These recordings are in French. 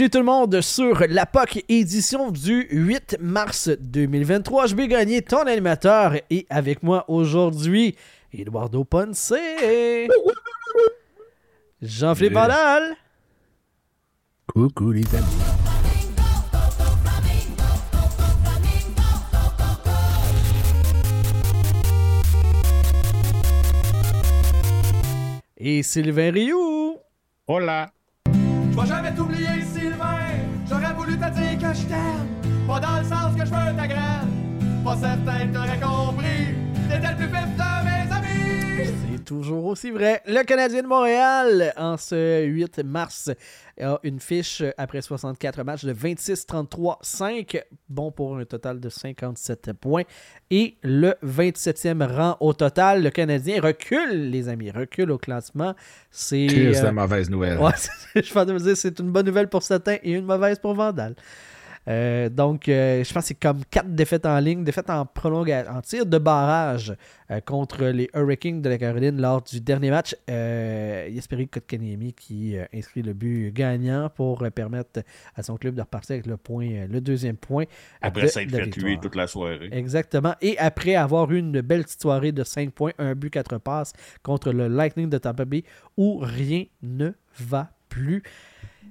Bienvenue tout le monde sur la POC édition du 8 mars 2023. Je vais gagner ton animateur et avec moi aujourd'hui, Eduardo Ponce, Jean-Philippe Vandal, Coucou les amis. et Sylvain Rioux. Hola. Vais jamais t'oublier, Sylvain. J'aurais voulu te dire que je t'aime. Pas dans le sens que je veux ta graine. Pas certain que t'aurais compris. T'étais le plus vif. C'est toujours aussi vrai. Le Canadien de Montréal, en ce 8 mars, a une fiche après 64 matchs de 26-33-5, bon pour un total de 57 points. Et le 27e rang au total. Le Canadien recule, les amis, recule au classement. C'est. Euh, la mauvaise nouvelle. Ouais, je vais me dire c'est une bonne nouvelle pour certains et une mauvaise pour Vandal. Euh, donc, euh, je pense que c'est comme quatre défaites en ligne, défaites en prolongation, en tir de barrage euh, contre les Hurricanes de la Caroline lors du dernier match. Jesperi Kotkaniemi qui inscrit le but gagnant pour permettre à son club de repartir avec le point, le deuxième point. Après s'être fait tuer toute la soirée. Exactement. Et après avoir eu une belle petite soirée de 5 points, un but, 4 passes contre le Lightning de Tampa Bay où rien ne va plus.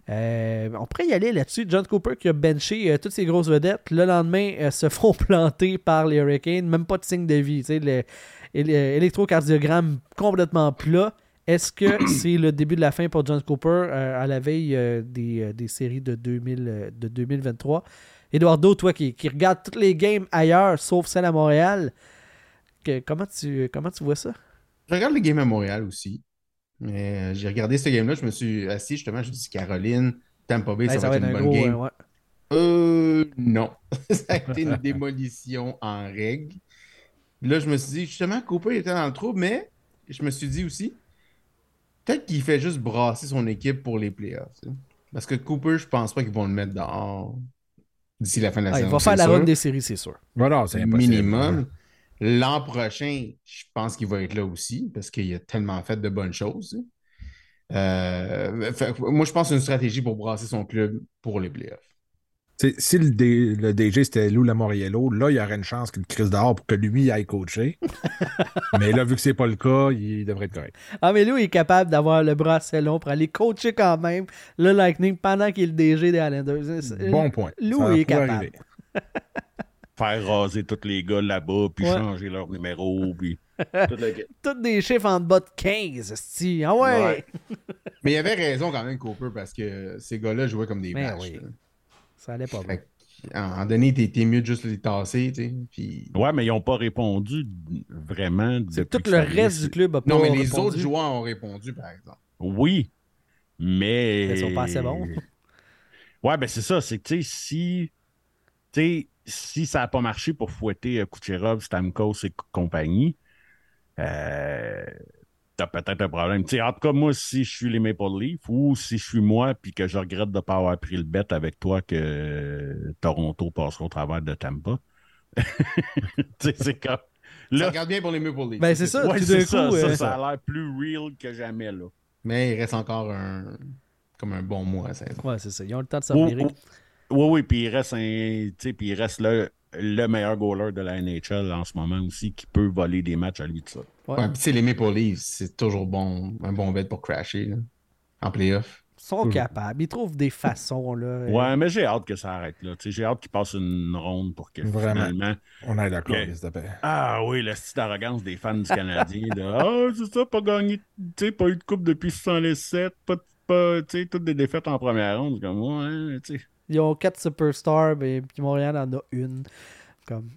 Euh, on pourrait y aller là-dessus. John Cooper qui a benché euh, toutes ses grosses vedettes. Le lendemain, euh, se font planter par les Hurricanes. Même pas de signe de vie. L'électrocardiogramme complètement plat. Est-ce que c'est le début de la fin pour John Cooper à la veille des, des séries de, 2000, euh, de 2023? Eduardo, toi qui, qui regarde toutes les games ailleurs, sauf celle à Montréal, que- comment, tu, comment tu vois ça? Je regarde les games à Montréal aussi. Mais euh, j'ai regardé ce game-là, je me suis assis justement, je me suis dit Caroline, Tampa Bay, Hey, ça, va être une bonne gros, game. euh, ouais. Euh, non. ça a été une démolition en règle. Là, je me suis dit, justement, Cooper était dans le trou, mais je me suis dit aussi, peut-être qu'il fait juste brasser son équipe pour les playoffs. Parce que Cooper, je pense pas qu'ils vont le mettre dehors d'ici la fin de la Ah, il saison. va faire la sûr. run des séries, c'est sûr. Voilà, c'est impossible. minimum. L'an prochain, je pense qu'il va être là aussi parce qu'il a tellement fait de bonnes choses. Euh, fait moi, je pense que c'est une stratégie pour brasser son club pour les playoffs. Tu sais, Si le, D- le DG c'était Lou Lamoriello, là, il y aurait une chance qu'il crise dehors pour que lui aille coacher. Mais là, vu que c'est pas le cas, il devrait être correct. Ah, mais lui, il est capable d'avoir le bras assez long pour aller coacher quand même le Lightning pendant qu'il est le DG des Islanders. Bon point. Lou, il est capable. Faire raser tous les gars là-bas, puis Ouais. changer leur numéro, puis. Toutes des chiffres en bas de 15, esti. Ah ouais! Ouais. Mais il avait raison quand même, Cooper, parce que ces gars-là jouaient comme des Ben vaches. oui. Ça allait pas bien. À un moment donné, t'es mieux de juste les tasser, tu sais. Puis... Ouais, mais ils n'ont pas répondu vraiment. C'est tout le reste du club a pas Non, mais les répondu. autres joueurs ont répondu, par exemple. Oui, mais. Mais ils sont pas assez bons. Ouais, ben c'est ça. C'est que, tu sais, si. Tu sais, si ça n'a pas marché pour fouetter euh, Kucherov, Stamkos et compagnie, euh, t'as peut-être un problème. Tu sais, en tout cas, moi, si je suis les Maple Leafs ou si je suis moi puis que je regrette de ne pas avoir pris le bet avec toi que Toronto passera au travers de Tampa. tu sais, c'est comme. Ça Là, regarde bien pour les Maple Leafs. Ben, c'est ça. ouais, c'est ça, coup, ça, euh, ça a l'air plus real que jamais, là. Mais il reste encore un... comme un bon mois à saison. Ouais, c'est ça. Ils ont le temps de s'en. Oui, oui, puis il reste un, tu sais, puis il reste le, le meilleur goaler de la NHL en ce moment aussi qui peut voler des matchs à lui de ça. Ouais. Ouais, puis tu sais, les Maple Leafs, c'est toujours bon, un bon bet pour crasher là, en playoff. Ils sont capables. Ils trouvent des façons, là. Ouais, mais j'ai hâte que ça arrête là. Tu sais, j'ai hâte qu'il passe une ronde pour que Vraiment. finalement. On est d'accord, Ok. s'il te plaît. Ah oui, la petite arrogance des fans du Canadien. de Ah, c'est ça, pas gagné, tu sais, pas eu de coupe depuis 67, pas, pas tu sais, toutes des défaites en première ronde. C'est Comme moi, hein, tu sais. Ils ont quatre superstars, mais puis Montréal en a une. Comme...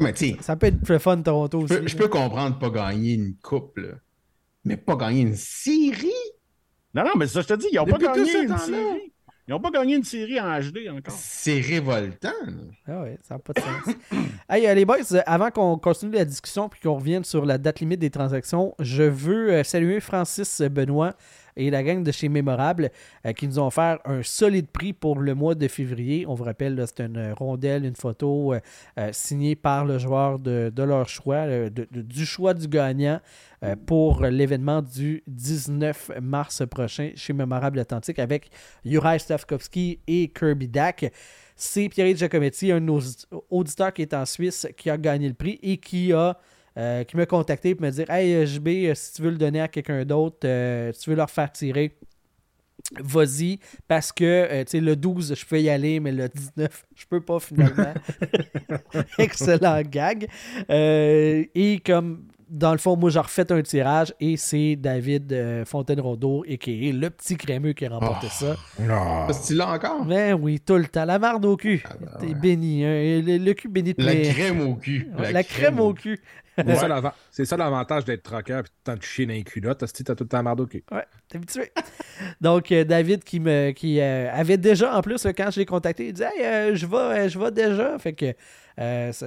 Mais sais, Ça peut être le fun Toronto aussi. peux, je peux comprendre pas gagner une coupe, là. mais pas gagner une série? Non, non, mais ça, je te dis, ils n'ont pas gagné une série. Ils n'ont pas gagné une série en HD encore. C'est révoltant. Ah ouais, ça n'a pas de sens. hey, euh, les boys, euh, avant qu'on continue la discussion puis qu'on revienne sur la date limite des transactions, je veux euh, saluer Francis Benoît et la gang de chez Mémorable euh, qui nous ont offert un solide prix pour le mois de février. On vous rappelle, c'est une rondelle, une photo euh, euh, signée par le joueur de, leur choix, du choix du gagnant pour l'événement du 19 mars prochain chez Mémorable Atlantique avec Juraj Stavkovski et Kirby Dack. C'est Pierre Giacometti, un de nos auditeurs qui est en Suisse, qui a gagné le prix et qui a euh, qui m'a contacté pour me dire Hey euh, JB, euh, si tu veux le donner à quelqu'un d'autre, euh, si tu veux leur faire tirer, vas-y. Parce que euh, tu sais, le 12, je peux y aller, mais le 19, je peux pas finalement. Excellent gag. Euh, et comme dans le fond, moi, j'ai refait un tirage et c'est David euh, Fontaine-Rondeau, et qui est le petit crémeux qui a remporté ça. Ah. Parce que tu l'as encore? Ben oui, tout le temps. La marde au cul. T'es béni. hein. Le, le cul béni de La crème au cul. La, crème au cul. C'est ça l'avantage d'être troqueur et de chier dans les culottes. T'as tout le temps marre au cul. Ouais, t'es habitué. Donc, euh, David qui me qui euh, avait déjà, en plus, quand je l'ai contacté, il disait Hey, euh, je vais, je vais déjà. Fait que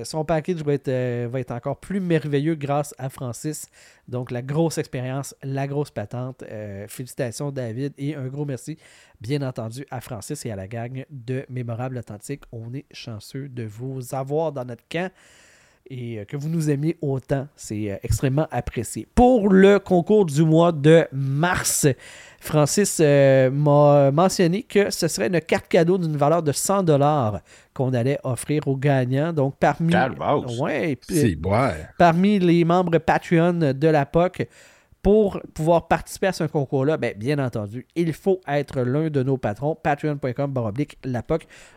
son package va être, va être encore plus merveilleux grâce à Francis. Donc, la grosse expérience, la grosse patente. Félicitations, David, et un gros merci, bien entendu, à Francis et à la gang de Mémorable Authentique. On est chanceux de vous avoir dans notre camp et euh, que vous nous aimiez autant. C'est euh, extrêmement apprécié. Pour le concours du mois de mars, Francis euh, m'a mentionné que ce serait une carte cadeau d'une valeur de 100 dollars qu'on allait offrir aux gagnants. Donc, parmi, ouais, parmi les membres Patreon de la POC, pour pouvoir participer à ce concours-là, ben, bien entendu, il faut être l'un de nos patrons. Patreon.com baroblique.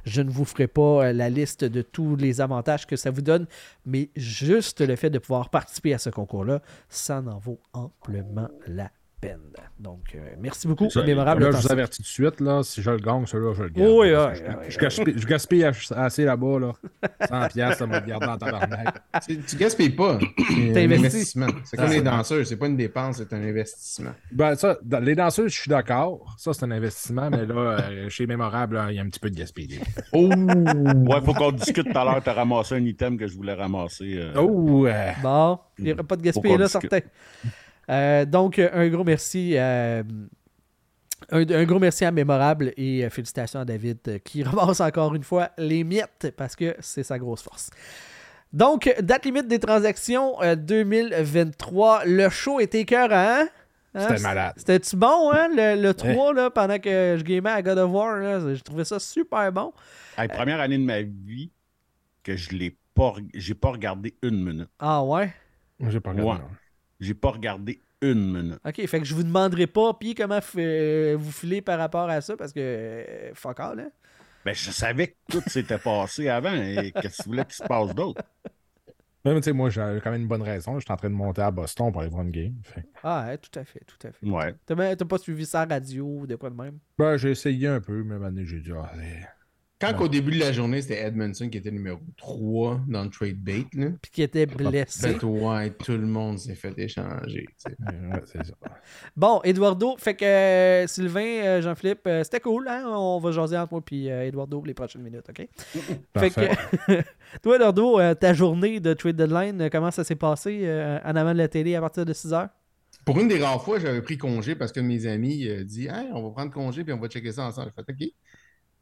Je ne vous ferai pas euh, la liste de tous les avantages que ça vous donne, mais juste le fait de pouvoir participer à ce concours-là, ça en vaut amplement la peine. Donc, euh, merci beaucoup. Ça, Mémorable. là, je vous avertis tout de suite, là, si je le gagne, celui-là, je le garde. Oui, je, ouais, je- gaspille, je gaspille ach- assez là-bas, là. 100 piastres, ça m'a gardé en tabarnak. Tu, tu gaspilles pas. C'est un investissement. C'est comme Ah, les danseurs. C'est pas une dépense, c'est un investissement. Ben, ça, dans les danseuses, je suis d'accord. Ça, c'est un investissement, mais là, euh, chez Mémorable, il y a un petit peu de gaspillage. Oh! Ouais, faut qu'on discute tout à l'heure. T'as ramassé un item que je voulais ramasser. euh, Oh! euh, Bon, il n'y aura pas de gaspillage là, certain. Euh, donc, un gros merci. euh, un, un gros merci à Mémorable et euh, félicitations à David euh, qui ramasse encore une fois les miettes parce que c'est sa grosse force. Donc, date limite des transactions euh, 2023. Le show était écœurant. hein? Hein? C'était malade. C'était-tu bon, hein, le, le 3, là, pendant que je gamais à God of War? là? J'ai trouvé ça super bon. hey, première année de ma vie que je l'ai pas, j'ai pas regardé une minute. Ah ouais? J'ai pas regardé. Ouais. J'ai pas regardé une minute. OK, fait que je vous demanderai pas, puis comment f- euh, vous filez par rapport à ça, parce que euh, fuck all, hein? Ben, je savais que tout s'était passé avant et qu'est-ce que tu voulais qu'il se passe d'autre? Même, tu sais, moi, j'ai quand même une bonne raison. Je suis en train de monter à Boston pour aller voir une game. Fait. Ah, ouais, tout à fait, tout à fait. Ouais. T'as pas suivi ça à la radio ou de quoi de même? Ben, j'ai essayé un peu, mais maintenant, j'ai dit, ah, c'est- Quand au début de la journée, c'était Edmondson qui était numéro 3 dans le trade bait. Là. Puis qui était blessé. Fait, ouais, tout le monde s'est fait échanger. tu sais. ouais, c'est ça. Bon, Eduardo, fait que euh, Sylvain, euh, Jean-Philippe, euh, c'était cool, hein? On va jaser entre moi puis euh, Eduardo les prochaines minutes, OK? fait que, toi, Eduardo, euh, ta journée de trade deadline, euh, comment ça s'est passé euh, en avant de la télé à partir de 6 heures? Pour une des rares fois, j'avais pris congé parce que mes amis euh, dit hey, on va prendre congé puis on va checker ça ensemble. J'ai fait OK.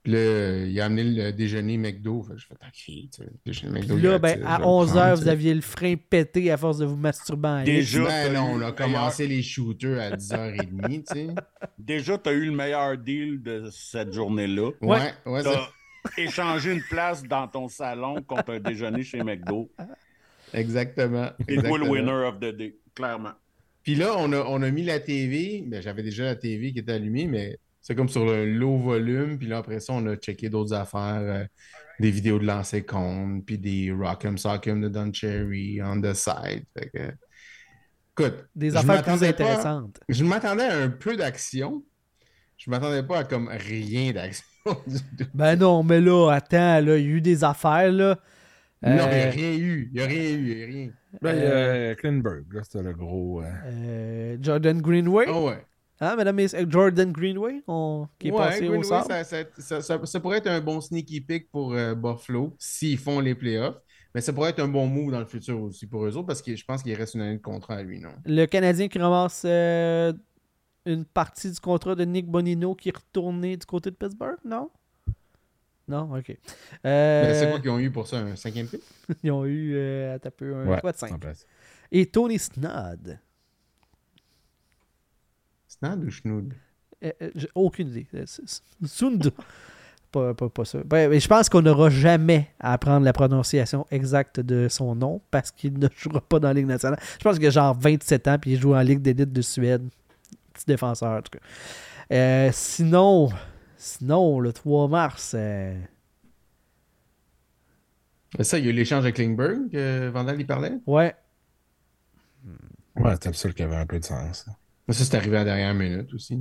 Puis là, il a amené le déjeuner McDo. Fait que J'ai fait OK. tu sais, déjeuner McDo. Puis là, ben, je à vais le 11 prendre, heures, tu vous sais. aviez le frein pété à force de vous masturber en ligne. Déjà, Ben t'as non, eu on a commencé les shooters à 10h30, tu sais. Déjà, tu as eu le meilleur deal de cette journée-là. Ouais, ouais, ça- échangé une place dans ton salon contre un déjeuner chez McDo. exactement. Et toi, le winner of the day, clairement. Puis là, on a, on a mis la TV. Ben, J'avais déjà la TV qui était allumée, mais c'est comme sur le low volume. Puis là, après ça, on a checké d'autres affaires, euh, des vidéos de lancer compte, puis des Rock'em Sock'em de Don Cherry on the side. Fait que, écoute, Des affaires plus pas- intéressantes. je m'attendais à un peu d'action. Je m'attendais pas à comme rien d'action. du tout. Ben non, mais là, attends, là, il y a eu des affaires, là. Non, il n'y a Euh, rien eu. Il n'y a rien eu. Il y a rien. Ben, Euh, Klinberg, là, c'était le gros. euh, euh, Jordan Greenway. Ah ouais. Hein, madame Jordan Greenway, on- qui est Ouais, passé au Greenway, sable? ça, ça- ça- ça- ça pourrait être un bon sneaky pick pour euh, Buffalo s'ils font les playoffs. Mais ça pourrait être un bon move dans le futur aussi pour eux autres parce que je pense qu'il reste une année de contrat à lui, non? Le Canadien qui ramasse euh, une partie du contrat de Nick Bonino qui est retourné du côté de Pittsburgh, non? Non, ok. Euh, Mais c'est quoi qu'ils ont eu pour ça? Un cinquième pick? Ils ont eu euh, un peu, un Ouais, choix de cinq. Et Tony Snod. Snad ou Schnood? Euh, euh, j'ai aucune idée. Euh, c'est- c'est- Sund. Pas, pas, pas ça. Ben, mais je pense qu'on n'aura jamais à apprendre la prononciation exacte de son nom parce qu'il ne jouera pas dans la Ligue nationale. Je pense qu'il a genre 27 ans puis il joue en Ligue d'élite de Suède. Petit défenseur, en tout cas. Euh, sinon, sinon, le 3 mars, euh, Ça, il y a eu l'échange avec Klingberg que Vandal y parlait? ouais, Ouais, c'était le seul qui avait un peu de sens. Mais ça, c'est arrivé à la dernière minute aussi.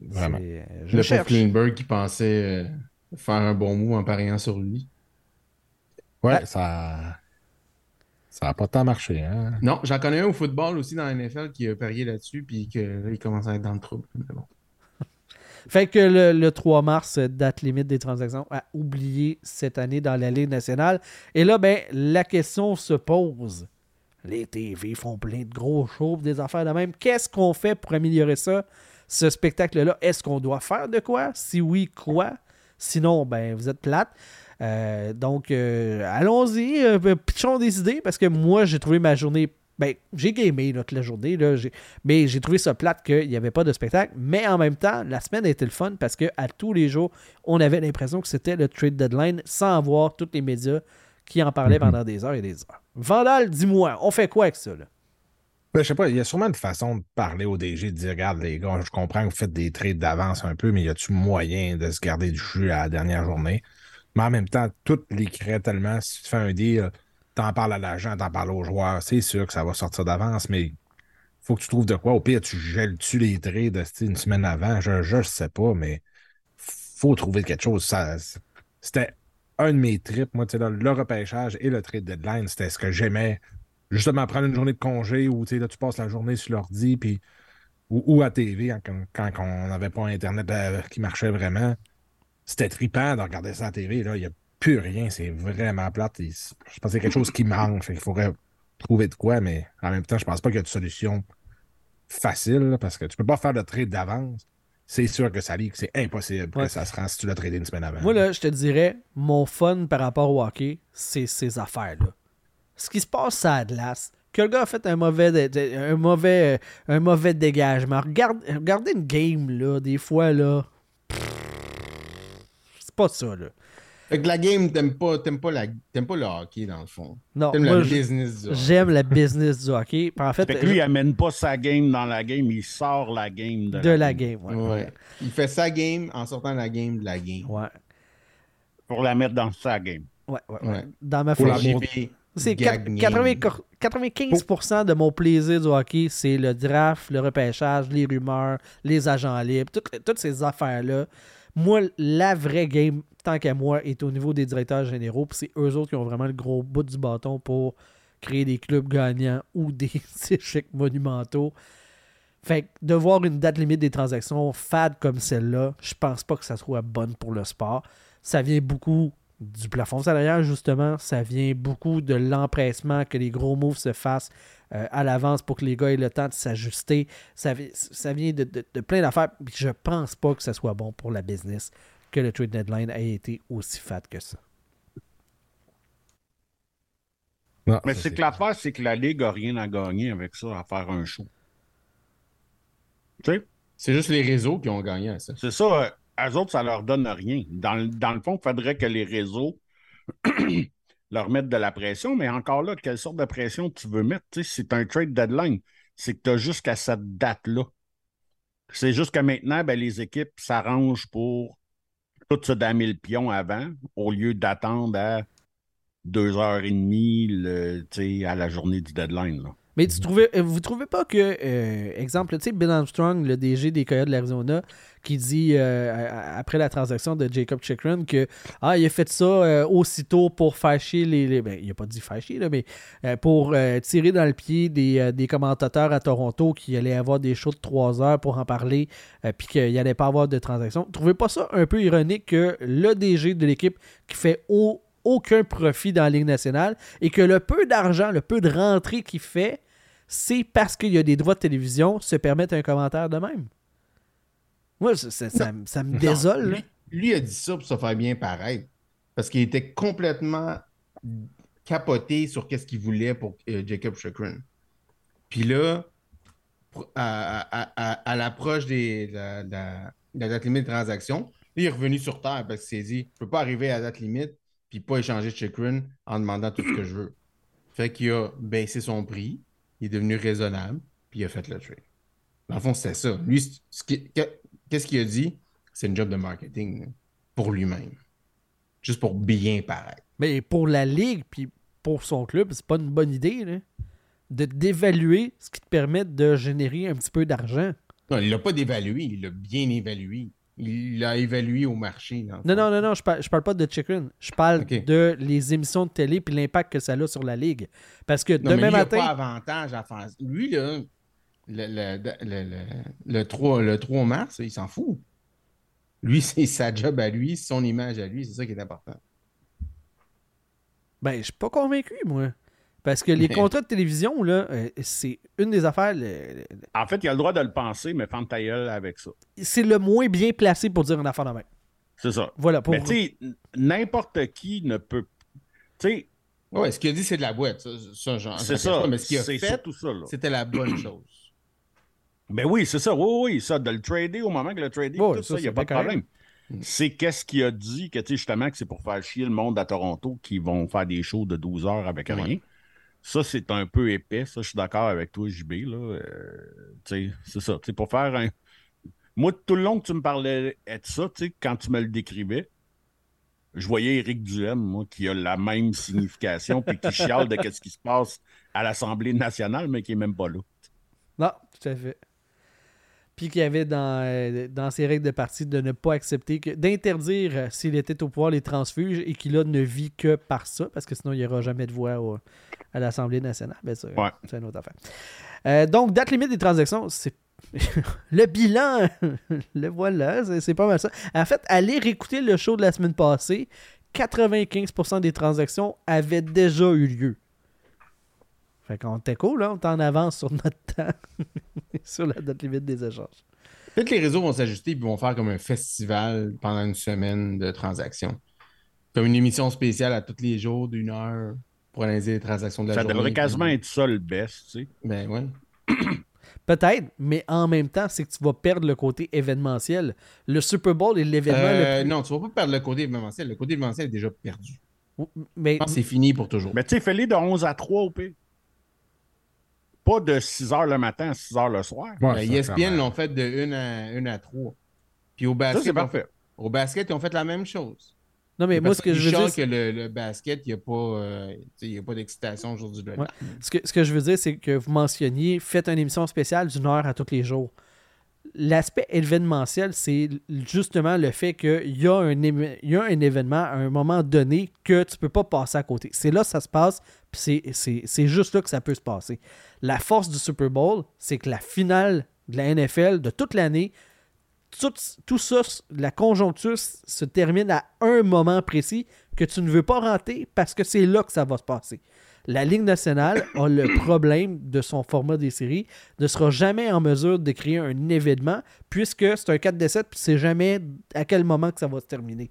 Vraiment. euh, je Le cherche. pauvre Klingberg qui pensait euh, faire un bon move en pariant sur lui. Ouais, Ah. ça. Ça n'a pas tant marché, hein? Non, j'en connais un au football aussi dans la NFL qui a parié là-dessus puis que là, il commence à être dans le trouble. Mais bon. Fait que le, le 3 mars, date limite des transactions à oublier cette année dans la Ligue nationale. Et là, ben, la question se pose. Les TV font plein de gros shows, des affaires de même. Qu'est-ce qu'on fait pour améliorer ça, ce spectacle-là? Est-ce qu'on doit faire de quoi? Si oui, quoi? Sinon, ben, vous êtes plate. Euh, donc, euh, allons-y, euh, pitchons des idées, parce que moi, j'ai trouvé ma journée. Ben, j'ai gamé toute la journée, mais j'ai trouvé ça plate qu'il n'y avait pas de spectacle. Mais en même temps, la semaine a été le fun parce que à tous les jours, on avait l'impression que c'était le trade deadline sans avoir tous les médias qui en parlaient Mhm. pendant des heures et des heures. Vandal, dis-moi, on fait quoi avec ça? Là? Ben, je sais pas, il y a sûrement une façon de parler au DG, de dire Regarde, les gars, je comprends que vous faites des trades d'avance un peu, mais y a-tu moyen de se garder du jus à la dernière journée? Mais en même temps, tout les crée tellement. Si tu fais un deal, t'en parles à l'agent, t'en parles aux joueurs, c'est sûr que ça va sortir d'avance, mais faut que tu trouves de quoi. Au pire, tu gèles-tu les trades une semaine avant? Je, je sais pas, mais faut trouver quelque chose. Ça, c'était un de mes trips, moi, le repêchage et le trade deadline, c'était ce que j'aimais justement prendre une journée de congé où tu passes la journée sur l'ordi puis ou, à TV hein, quand, on n'avait pas Internet euh, qui marchait vraiment. C'était trippant de regarder ça à TV. Il n'y a plus rien. C'est vraiment plate. C'est- je pense y a quelque chose qui manque. Qu'il faudrait trouver de quoi, mais en même temps, je pense pas qu'il y a de solution facile parce que tu peux pas faire de trade d'avance. C'est sûr que ça que c'est impossible Ouais. que ça se rend si tu l'as tradé une semaine avant. Moi, là, je te dirais, mon fun par rapport au hockey, c'est ces affaires-là. Ce qui se passe à glace, que le gars a fait un mauvais, un mauvais, un mauvais dégagement. Regarde, regardez une game, là, des fois, là. C'est pas ça, là. Fait que la game, t'aimes pas, t'aimes pas, la, t'aimes pas le hockey dans le fond. Non, T'aimes je- business du hockey. j'aime la business du hockey. Puis En fait, Fait que lui, il amène pas sa game dans la game, il sort la game de, de la game. Ouais. Ouais. Il fait sa game en sortant la game de la game. Ouais. Pour la mettre dans sa game. Ouais, ouais, ouais. Ouais. Dans ma famille. C'est gag 80 game. 95% de mon plaisir du hockey, c'est le draft, le repêchage, les rumeurs, les agents libres, toutes, toutes ces affaires-là. Moi, la vraie game, tant qu'à moi, est au niveau des directeurs généraux. Puis c'est eux autres qui ont vraiment le gros bout du bâton pour créer des clubs gagnants ou des échecs monumentaux. Fait que de voir une date limite des transactions fade comme celle-là, je pense pas que ça soit bonne pour le sport. Ça vient beaucoup du plafond salarial, justement. Ça vient beaucoup de l'empressement que les gros moves se fassent euh, à l'avance pour que les gars aient le temps de s'ajuster. Ça, vi- ça vient de, de- plein d'affaires. Je pense pas que ça soit bon pour la business que le trade deadline ait été aussi fat que ça. Non, Mais c'est que l'affaire, c'est que la Ligue a rien à gagner avec ça, à faire un show. Tu sais, C'est juste les réseaux qui ont gagné à ça. c'est ça, euh, eux autres, ça leur donne rien. Dans, le- dans le fond, il faudrait que les réseaux leur mettent de la pression, mais encore là, quelle sorte de pression tu veux mettre? Tu sais, c'est un trade deadline? C'est que tu as jusqu'à cette date-là. C'est juste que maintenant, ben, les équipes s'arrangent pour tout se damer le pion avant, au lieu d'attendre à deux heures et demie le, à la journée du deadline. Là. Mais tu trouvais, euh, vous trouvez pas que, euh, exemple, tu sais, Bill Armstrong, le DG des Coyotes de l'Arizona, qui dit euh, après la transaction de Jacob Chikrin que ah, il a fait ça euh, aussitôt pour faire chier les. ben, il a pas dit faire chier, là, mais euh, pour tirer dans le pied des, des commentateurs à Toronto qui allaient avoir des shows de 3 heures pour en parler, puis qu'il n'y allait pas avoir de transaction. Trouvez pas ça un peu ironique que le DG de l'équipe qui fait au- aucun profit dans la Ligue nationale et que le peu d'argent, le peu de rentrée qu'il fait, c'est parce qu'il y a des droits de télévision, se permettre un commentaire de même? Moi, ça, ça- ça- ça me désole. lui, lui a dit ça pour se faire bien paraître. Parce qu'il était complètement capoté sur qu'est-ce qu'il voulait pour euh, Jacob Chikrin. Puis là, à, à- à- à l'approche des- de la, date limite de transaction, il est revenu sur Terre parce qu'il s'est dit je peux pas arriver à la date limite puis pas échanger Chikrin en demandant tout ce que je veux. Fait qu'il a baissé son prix, il est devenu raisonnable, puis il a fait le trade. Dans le fond, c'est ça. Lui, ce qui- qu'est-ce qu'il a dit? C'est une job de marketing pour lui-même. Juste pour bien paraître. Mais pour la Ligue, puis pour son club, c'est pas une bonne idée là, de d'évaluer ce qui te permet de générer un petit peu d'argent. Non, il l'a pas dévalué, il l'a bien évalué. Il l'a évalué au marché. Non, non, non, non, je parle, je parle pas de Chikrin. Je parle Ok. de les émissions de télé puis l'impact que ça a sur la Ligue. Parce que Non, mais demain lui, matin. il n'a pas avantage à faire. Lui, là, le, le, le, le, le 3, le 3 mars, il s'en fout. Lui, c'est sa job à lui, son image à lui, c'est ça qui est important. Ben, je suis pas convaincu, moi. Parce que les contrats de télévision, là, euh, c'est une des affaires. le- En fait, il a le droit de le penser, mais ferme ta gueule avec ça. C'est le moins bien placé pour dire une affaire de même. C'est ça. Voilà, pour Mais tu sais, n'importe qui ne peut. Tu sais, Ouais, ce qu'il a dit, c'est de la boîte. Ça, ça j'en- c'est ça. pas, mais ce qu'il a C'est fait, surtout ça, là. c'était la bonne chose. Ben oui, c'est ça. Oui, oui, ça, de le trader au moment que le trader, Ouais, tout ça, il n'y a pas de problème. C'est qu'est-ce qu'il a dit, que justement, que c'est pour faire chier le monde à Toronto qui vont faire des shows de 12 heures avec Ouais. rien? Ça, c'est un peu épais. Ça, je suis d'accord avec toi, JB. Là. Euh, tu sais, c'est ça. Tu sais, pour faire un. Moi, tout le long que tu me parlais de ça, tu sais, quand tu me le décrivais, je voyais Éric Duhem, moi, qui a la même signification, puis qui chiale de ce qui se passe à l'Assemblée nationale, mais qui n'est même pas là. Non, tout à fait. Puis qu'il y avait dans, euh, dans ses règles de parti de ne pas accepter, que d'interdire, euh, s'il était au pouvoir, les transfuges et qu'il ne vit que par ça, parce que sinon il n'y aura jamais de voix au- à l'Assemblée nationale. Ben, Ouais. c'est une autre affaire. Euh, donc, date limite des transactions, c'est. le bilan, le voilà, c'est- c'est pas mal ça. En fait, allez réécouter le show de la semaine passée. 95% des transactions avaient déjà eu lieu. Fait qu'on était cool, là. On est en avance sur notre temps. sur la date limite des échanges. Peut-être que les réseaux vont s'ajuster et vont faire comme un festival pendant une semaine de transactions. Comme une émission spéciale à tous les jours d'une heure pour analyser les transactions de la Ça journée. devrait quasiment être ça le best, tu sais. Ben ouais. Peut-être, mais en même temps, c'est que tu vas perdre le côté événementiel. Le Super Bowl est l'événement Euh, le plus... Non, tu vas pas perdre le côté événementiel. Le côté événementiel est déjà perdu. Mais Je pense que c'est fini pour toujours. Mais tu sais, fais-les de 11 à 3 au pire. Pas de 6 heures le matin à 6 heures le soir. Ouais, ça, ESPN l'ont fait de 1 à, 1 à 3. Puis au Ça, basket, c'est parfait. au basket, ils ont fait la même chose. non, mais moi, ce que je veux dire, c'est que le, le basket, il n'y a pas, euh, y a pas d'excitation aujourd'hui Ouais. Ce que, ce que je veux dire, c'est que vous mentionniez, faites une émission spéciale d'une heure à tous les jours. L'aspect événementiel, c'est justement le fait qu'il y, a un y a un événement à un moment donné que tu peux pas passer à côté. C'est là que ça se passe, c'est- juste là que ça peut se passer. La force du Super Bowl, c'est que la finale de la NFL de toute l'année, tout, tout ça, la conjoncture se termine à un moment précis que tu ne veux pas rater parce que c'est là que ça va se passer. La Ligue nationale a le problème de son format des séries, ne sera jamais en mesure de créer un événement puisque c'est un 4 7 puis c'est jamais à quel moment que ça va se terminer.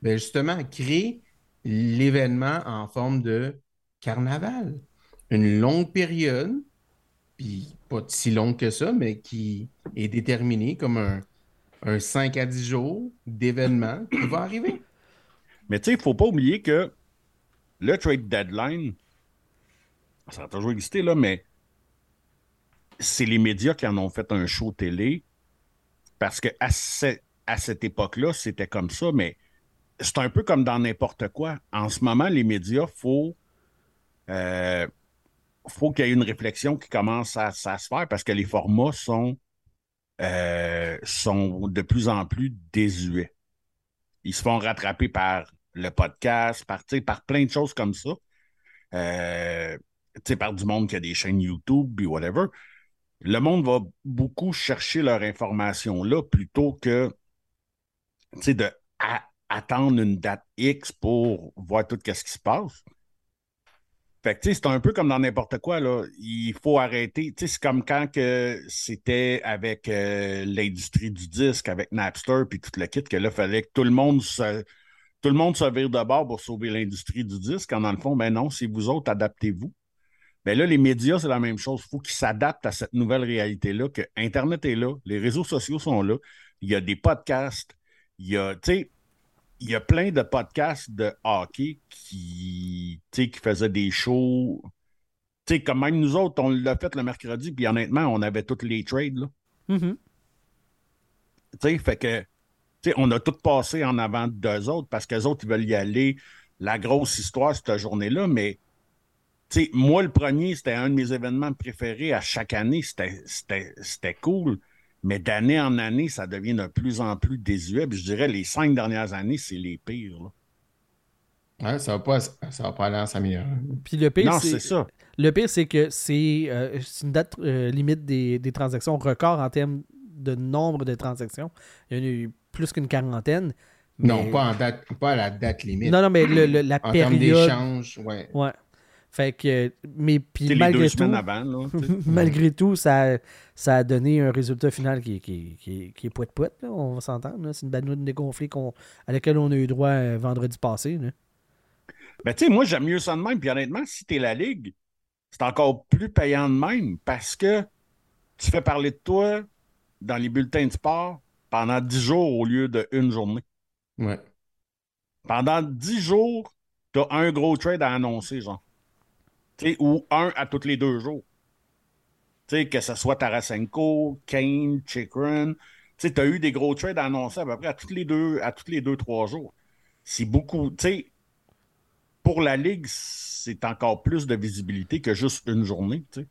Ben justement, créer l'événement en forme de carnaval. Une longue période, puis pas si longue que ça, mais qui est déterminée comme un, un 5 à 10 jours d'événement qui va arriver. Mais tu sais, il ne faut pas oublier que le trade deadline, ça a toujours existé, là, mais c'est les médias qui en ont fait un show télé parce que à, à cette époque-là, c'était comme ça, mais c'est un peu comme dans n'importe quoi. En ce moment, les médias, faut. euh, faut qu'il y ait une réflexion qui commence à, se faire parce que les formats sont, euh, sont de plus en plus désuets. Ils se font rattraper par le podcast, par, par plein de choses comme ça. Euh, sais, par du monde qui a des chaînes YouTube et whatever. Le monde va beaucoup chercher leur information là plutôt que tu sais, une date X pour voir tout ce qui se passe. Fait que, c'est un peu comme dans n'importe quoi, là. Il faut arrêter. C'est comme quand c'était avec euh, l'industrie du disque, avec Napster, puis tout le kit, que là, il fallait que tout le monde se, tout le monde se vire de bord pour sauver l'industrie du disque. Quand dans le fond, ben non, c'est vous autres, adaptez-vous. Ben là, les médias, c'est la même chose. Il faut qu'ils s'adaptent à cette nouvelle réalité-là, que Internet est là, les réseaux sociaux sont là, il y a des podcasts, il y a, tu sais, il y a plein de podcasts de hockey qui, qui faisaient des shows. Tu sais, comme même nous autres, on l'a fait le mercredi, puis honnêtement, on avait tous les trades, là. Mhm. Tu sais, fait que, tu on a tout passé en avant d'eux autres parce qu'eux autres, ils veulent y aller. La grosse histoire, cette journée-là, mais, sais, moi, le premier, c'était un de mes événements préférés à chaque année. C'était- C'était c'était cool. Mais d'année en année, ça devient de plus en plus désuet. Puis je dirais, les cinq dernières années, c'est les pires, là. Ouais, ça va pas, ça va pas aller en s'améliorer. Puis le pire, Non, c'est ça. le pire, c'est que c'est euh, une date euh, limite des, des transactions record en termes de nombre de transactions. Il y en a eu plus qu'une quarantaine. Non, pas, en date, pas à la date limite. Non, non, mais le- le- la en termes période. d'échange, ouais. Ouais. Fait que. Mais puis malgré deux tout. avant, là. Malgré tout, ça, ça a donné un résultat final qui, qui, qui, qui est poète-poète, là, on va s'entendre. là. C'est une banoune dégonflée qu'on, à laquelle on a eu droit euh, vendredi passé. là. Ben, tu sais, moi, j'aime mieux ça de même. Puis honnêtement, si t'es la Ligue, c'est encore plus payant de même parce que tu fais parler de toi dans les bulletins de sport pendant 10 jours au lieu d'une journée. Ouais. Pendant 10 jours, t'as un gros trade à annoncer, genre. Ou un à tous les deux jours. Tu sais, que ce soit Tarasenko, Kane, Chikrin. Tu t'as eu des gros trades à annoncer à peu près à tous les deux, à tous les deux, trois jours. C'est beaucoup. Tu sais, pour la Ligue, c'est encore plus de visibilité que juste une journée, tu sais.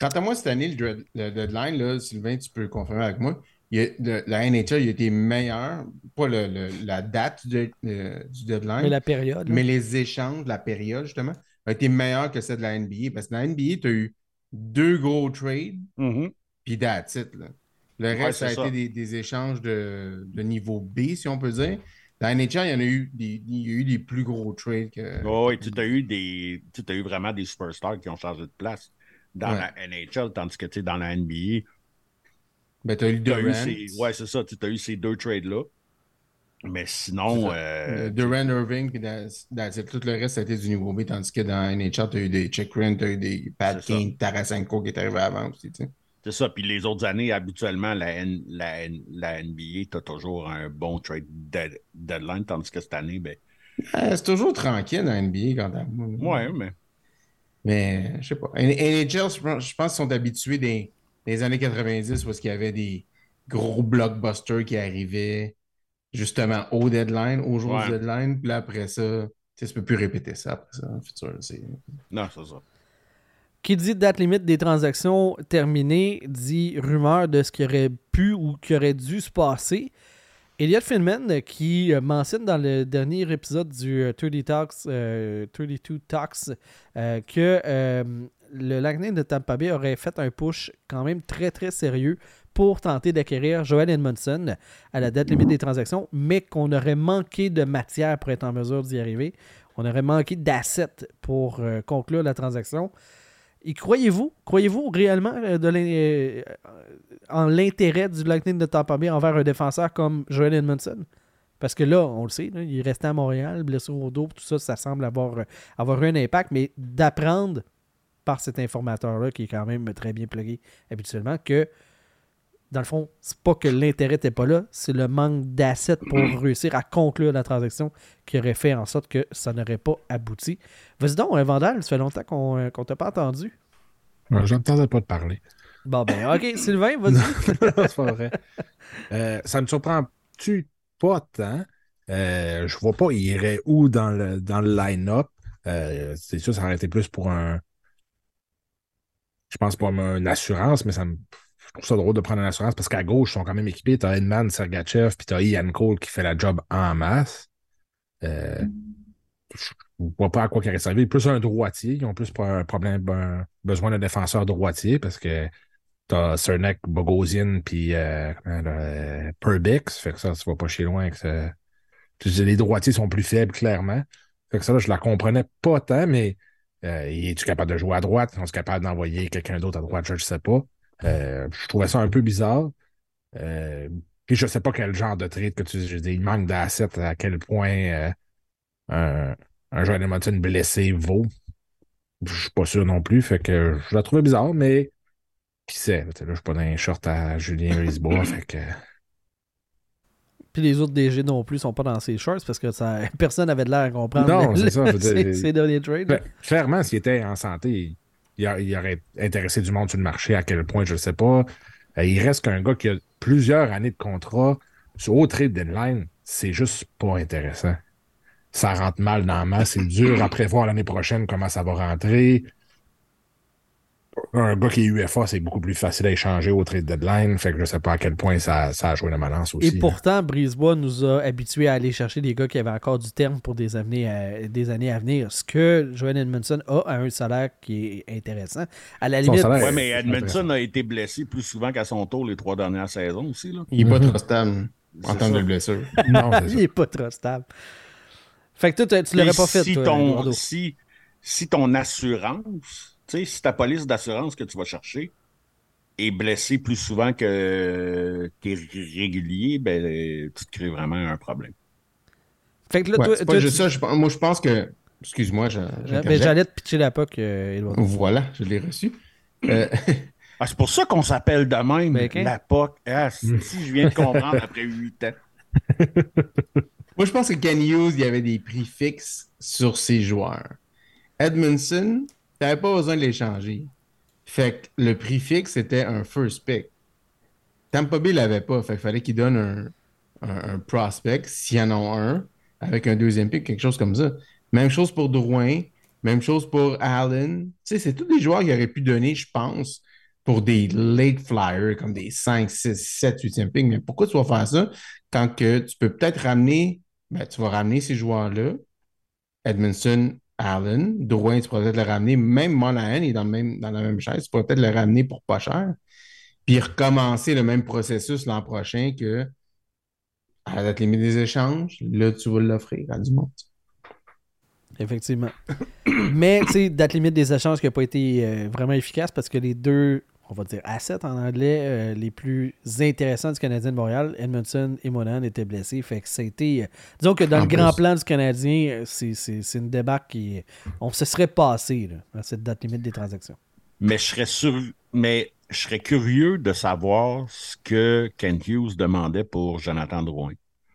Quant à moi, cette année, le deadline, là, Sylvain, tu peux confirmer avec moi, il y a- le- la NHL il a été meilleur, pas le- le- la date du, euh, du deadline, Mais la période. là. mais les échanges, la période, justement, a été meilleur que celle de la NBA. Parce que dans la NBA, tu as eu deux gros trades, Mhm. puis that's it, là. Le Ouais, reste, ça a été des, des échanges de, de niveau B, si on peut dire. Dans la NHL, il y en a eu des, il y a eu des plus gros trades que. Oui, tu as eu des. Tu as eu vraiment des superstars qui ont changé de place dans Ouais. la NHL, tandis que tu sais, dans la NBA, Ben, tu as eu Durant. ces. Ouais, c'est ça, tu as eu ces deux trades-là. Mais sinon. Euh, Euh, Durant Irving, puis it. tout le reste, été du niveau B, tandis que dans NHL, tu as eu des Chikrin, tu as eu des Pat. Kane, Tarasenko qui est arrivé avant aussi. c'est ça. Puis les autres années, habituellement, la, N- la, N- la NBA, tu as toujours un bon trade dead- deadline, tandis que cette année, ben. Euh, c'est toujours tranquille dans la NBA quand moi. Ouais, mais. Mais je sais pas. NHL, je pense je pense qu'ils sont habitués des, des années 90 parce qu'il y avait des gros blockbusters qui arrivaient justement au deadline, au jour Ouais. du deadline. Puis là, après ça, tu tu peux plus répéter ça après ça dans le futur. Non, c'est ça. Qui dit date limite des transactions terminées dit rumeur de ce qui aurait pu ou qui aurait dû se passer. Elliot Finman euh, qui euh, mentionne dans le dernier épisode du euh, 30 Talks, euh, 32 Talks euh, que euh, le Lightning de Tampa Bay aurait fait un push quand même très très sérieux pour tenter d'acquérir Joel Edmondson à la date limite des transactions, mais qu'on aurait manqué de matière pour être en mesure d'y arriver. On aurait manqué d'assets pour euh, conclure la transaction. Et croyez-vous, croyez-vous réellement euh, euh, en l'intérêt du Lightning de Tampa Bay envers un défenseur comme Joel Edmondson? Parce que là, on le sait, là, il est resté à Montréal, blessure au dos, tout ça, ça semble avoir, avoir eu un impact, mais d'apprendre par cet informateur-là, qui est quand même très bien plugué habituellement, que dans le fond, c'est pas que l'intérêt n'était pas là, c'est le manque d'assets pour réussir à conclure la transaction qui aurait fait en sorte que ça n'aurait pas abouti. Vas-y donc, un Vandal, ça fait longtemps qu'on euh, qu'on t'a pas entendu. Ouais, J'entendais pas de parler. Bon, ben, ok, Sylvain, vas-y. c'est pas vrai. Euh, ça me surprend-tu pas tant? Euh, je vois pas, il irait où dans le, dans le line-up? Euh, c'est sûr, ça aurait été plus pour un. Je pense pas une assurance, mais ça me. Je trouve ça drôle de prendre une assurance parce qu'à gauche, ils sont quand même équipés. T'as Edman, Sergachev, puis t'as Ian Cole qui fait la job en masse. Euh, je ne vois pas à quoi il aurait servi. Plus un droitier. Ils ont plus un problème, un- besoin d'un défenseur droitier parce que t'as Cernak, Bogosian, puis euh, euh, Perbix. Fait que ça, ça va pas chier loin. Que Les droitiers sont plus faibles, clairement. Fait que ça, là, je la comprenais pas tant, mais euh, es-tu capable de jouer à droite? Sont-ils capables d'envoyer quelqu'un d'autre à droite? Je ne sais pas. Euh, je trouvais ça un peu bizarre. Euh, puis je sais pas quel genre de trade que tu je dis, il manque d'assets, à quel point euh, un, un joueur d'Edmonton blessé vaut. Je suis pas sûr non plus. Fait que je la trouvais bizarre, mais qui sait? Là, je suis pas dans un short à Julien Risbois. fait que. Puis les autres DG non plus sont pas dans ces shorts parce que ça, personne n'avait de l'air à comprendre Non, le- c'est ça, derniers trades. Ben, clairement, s'il était en santé, il, a- il aurait intéressé du monde sur le marché. À quel point, je ne sais pas. Euh, il reste qu'un gars qui a plusieurs années de contrat sur au trade deadline, c'est juste pas intéressant. Ça rentre mal dans la masse. C'est dur à prévoir l'année prochaine comment ça va rentrer. Un gars qui est UFA, c'est beaucoup plus facile à échanger au trade deadline. Fait que je ne sais pas à quel point ça, ça a joué la balance aussi. Et pourtant, Brisebois nous a habitués à aller chercher des gars qui avaient encore du terme pour des années à, des années à venir. Ce que Joel Edmondson a à un salaire qui est intéressant. À la limite, salaire- Ouais, mais Edmondson a été blessé plus souvent qu'à son tour les trois dernières saisons aussi. Là. Il est pas Mhm. trop stable en termes de blessure. Non, il est pas trop stable. Fait que toi, tu- tu l'aurais pas fait, si toi, ton, si, si ton assurance, sais, si ta police d'assurance que tu vas chercher est blessée plus souvent que t'es régulier, ben tu te crées vraiment un problème. Fait que là, Ouais, toi, c'est toi, pas juste tu- ça. je moi, je pense que. Excuse-moi, je- Ben, j'allais te pitcher la POC, euh. Voilà, je l'ai reçu. Euh, Ah, c'est pour ça qu'on s'appelle de même Ben, la POC. Ah, si, si je viens de comprendre après huit ans. Moi, je pense que Ken Hughes, il y avait des prix fixes sur ses joueurs. Edmondson, tu n'avais pas besoin de l'échanger. Fait que le prix fixe, c'était un first pick. Tampa Bay l'avait pas. Fait qu'il fallait qu'il donne un prospect, s'il y en a un, avec un deuxième pick, quelque chose comme ça. Même chose pour Drouin, même chose pour Allen. Tu sais, c'est tous des joueurs qui auraient pu donner, je pense, pour des late flyers, comme des 5, 6, 7, 8e pick. Mais pourquoi tu vas faire ça quand que tu peux peut-être ramener, ben, tu vas ramener ces joueurs-là, Edmondson, Allen, Drouin, tu pourrais peut-être le ramener, même Monahan est dans, même, dans la même chaise, tu pourrais peut-être le ramener pour pas cher, puis recommencer le même processus l'an prochain que à la date limite des échanges, là, tu vas l'offrir à du monde. Effectivement. Mais, tu sais, date limite des échanges qui n'a pas été euh, vraiment efficace parce que les deux, on va dire assets en anglais, euh, les plus intéressants du Canadien de Montréal, Edmondson et Monahan étaient blessés. Fait que été. euh, disons que dans En le grand plan du Canadien, euh, c'est- une débarque qui. On se serait passé là, à cette date limite des transactions. Mais je serais sur... mais je serais curieux de savoir ce que Kent Hughes demandait pour Jonathan Drouin.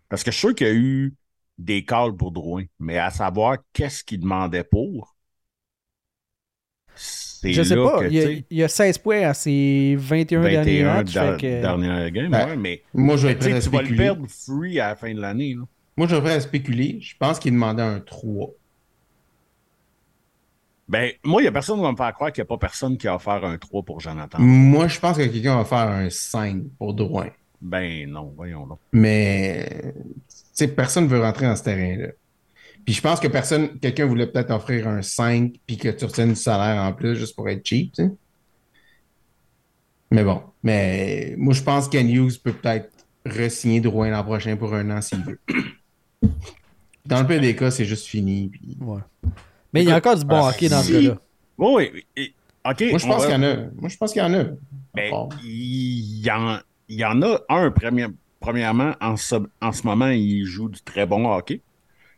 Parce que je suis sûr qu'il y a eu des calls pour Drouin, mais à savoir qu'est-ce qu'il demandait pour. C'est Je sais là pas. que, Il y, a, tu sais, il y a 16 points à ses 21, derniers 21 matchs. der- fait que- dernière game, Ben, ouais, mais Moi, je vais tu sais, prêt à tu vas le spéculer. perdre free à la fin de l'année. là. Moi, je vais spéculer. Je pense qu'il demandait un 3. Ben, moi, il n'y a personne qui va me faire croire qu'il n'y a pas personne qui a offert un 3 pour Jonathan. Moi, je pense que quelqu'un va faire un 5 pour Drouin. Ben non, voyons donc. Mais, tu sais, personne ne veut rentrer dans ce terrain-là. Puis je pense que personne, quelqu'un voulait peut-être offrir un 5 puis que tu retiennes du salaire en plus juste pour être cheap, tu sais. Mais bon, mais moi je pense que Ken Hughes peut peut-être re-signer Drouin l'an prochain pour un an s'il veut. Dans le pire des cas, c'est juste fini. puis- Ouais. Mais il y a encore du bon Ah, hockey dans ce si. gars-là. Oui, oui. Moi je pense va- qu'il y en a. Moi je pense qu'il y en a. Ben, il y, en, il y en a un, premier- premièrement, en ce, en ce moment, il joue du très bon hockey.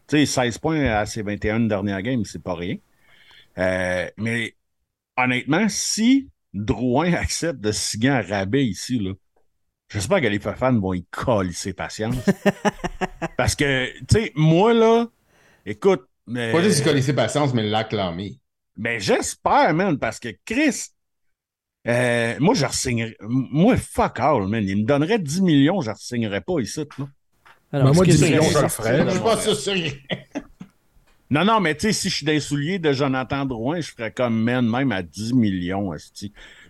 Tu sais, 16 points à ses 21 dernières games, c'est pas rien. Euh, mais honnêtement, si Drouin accepte de signer un rabais ici, là, j'espère que les fans vont y coller ses patience. Parce que, tu sais, moi, là, écoute. mais- Pas juste qu'il connaissait patience, mais l'acclamer. ben, j'espère, man, parce que Chris, euh, moi, je re-signerais- Moi, fuck all, man. Il me donnerait 10 millions, je ne signerais pas ici. Là. Alors, Ben, moi, ce qui est 10 millions, vrai, je le ferais. Je suis pas sûr. Non, non, mais tu sais, si je suis dans les souliers de Jonathan Drouin, je ferais comme man, même à 10 millions.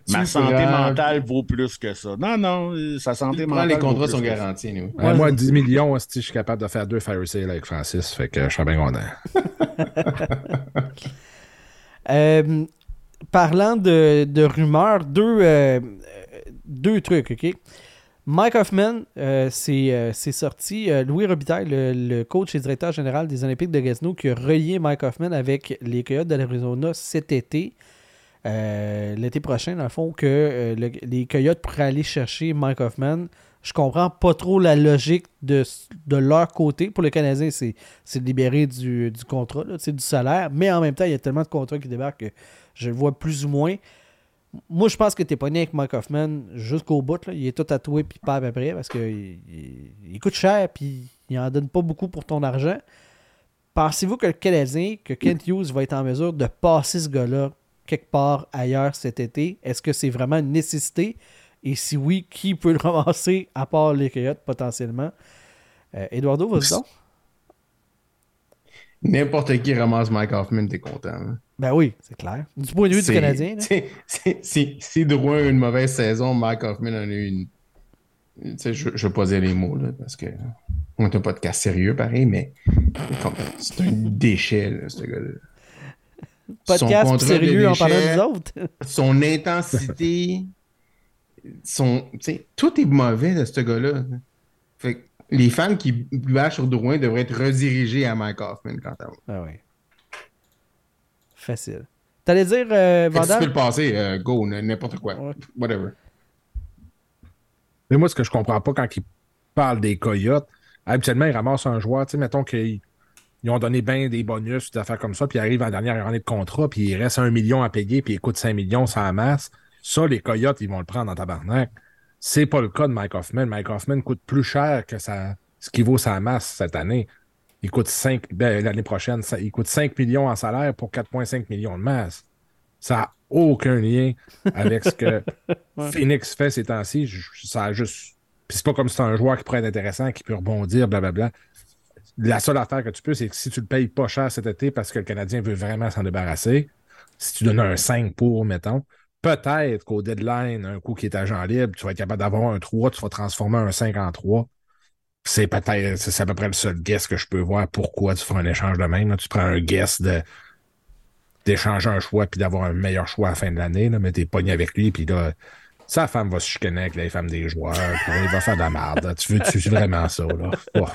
Ma santé mentale vaut plus que ça. Non, non, sa santé mentale. les contrats sont garantis, nous. Ouais, Ouais, moi, c'est- 10 millions, esti, je suis capable de faire deux Fire Sale avec Francis. Fait que je serais bien content. Euh, parlant de, de rumeurs, deux, euh, deux trucs, OK? Mike Hoffman, euh, c'est euh, c'est sorti. euh, Louis Robitaille, le, le coach et directeur général des Olympiques de Gatineau, qui a relié Mike Hoffman avec les Coyotes de l'Arizona cet été. L'été prochain, dans le fond, que le- les Coyotes pourraient aller chercher Mike Hoffman. Je comprends pas trop la logique de, de leur côté. Pour le Canadien, c'est de libérer du, du contrat, là, du salaire. Mais en même temps, il y a tellement de contrats qui débarquent que je le vois plus ou moins. Moi, je pense que t'es pas né avec Mike Hoffman jusqu'au bout. Il est tout tatoué puis pas à peu près parce qu'il il, il coûte cher puis il en donne pas beaucoup pour ton argent. Pensez-vous que le Canadien, que Kent Hughes va être en mesure de passer ce gars-là quelque part ailleurs cet été? Est-ce que c'est vraiment une nécessité? Et si oui, qui peut le ramasser à part les Coyotes potentiellement? Euh, Eduardo, vas-y donc. N'importe qui ramasse Mike Hoffman, t'es content. hein. Ben oui, c'est clair. Du point de vue du Canadien, Si Drouin a eu une mauvaise saison, Mike Hoffman en a eu une. Tu sais, je ne veux pas dire les mots, là, parce que on est un podcast sérieux, pareil, mais c'est un déchet, là, ce gars-là. Podcast sérieux de en parlant déchet, des autres. Son intensité, son, tout est mauvais de ce gars-là. Fait que les fans qui bâchent sur Drouin devraient être redirigés à Mike Hoffman quant à moi. Ah oui. Facile. T'allais dire, euh, tu peux le passer, euh, go, n'importe quoi. Ouais. Whatever. Mais moi, ce que je comprends pas quand ils parlent des Coyotes, habituellement, ils ramassent un joueur, tu sais, mettons qu'ils ils ont donné bien des bonus, des affaires comme ça, puis ils arrivent en dernière année de contrat, puis il reste un million à payer, puis ils coûtent 5 millions sans masse. Ça, les Coyotes, ils vont le prendre en tabarnak. C'est pas le cas de Mike Hoffman. Mike Hoffman coûte plus cher que sa, ce qui vaut sa masse cette année. Il coûte 5, ben, l'année prochaine, ça- il coûte 5 millions en salaire pour 4,5 millions de masse. Ça n'a aucun lien avec ce que Phoenix fait ces temps-ci. Ça a juste. Puis c'est pas comme si c'est un joueur qui pourrait être intéressant, qui peut rebondir, blablabla. La seule affaire que tu peux, c'est que si tu le payes pas cher cet été parce que le Canadien veut vraiment s'en débarrasser, si tu donnes un 5 pour, mettons, peut-être qu'au deadline, un coup qui est agent libre, tu vas être capable d'avoir un 3, tu vas transformer un 5 en 3. C'est peut-être, c'est à peu près le seul guess que je peux voir pourquoi tu feras un échange de même. là. Tu prends un guess de d'échanger un choix puis d'avoir un meilleur choix à la fin de l'année, mais t'es pogné avec lui, puis là, sa femme va se chicaner avec les femmes des joueurs, puis il va faire de la merde. Tu veux tu veux vraiment ça, là? Oh.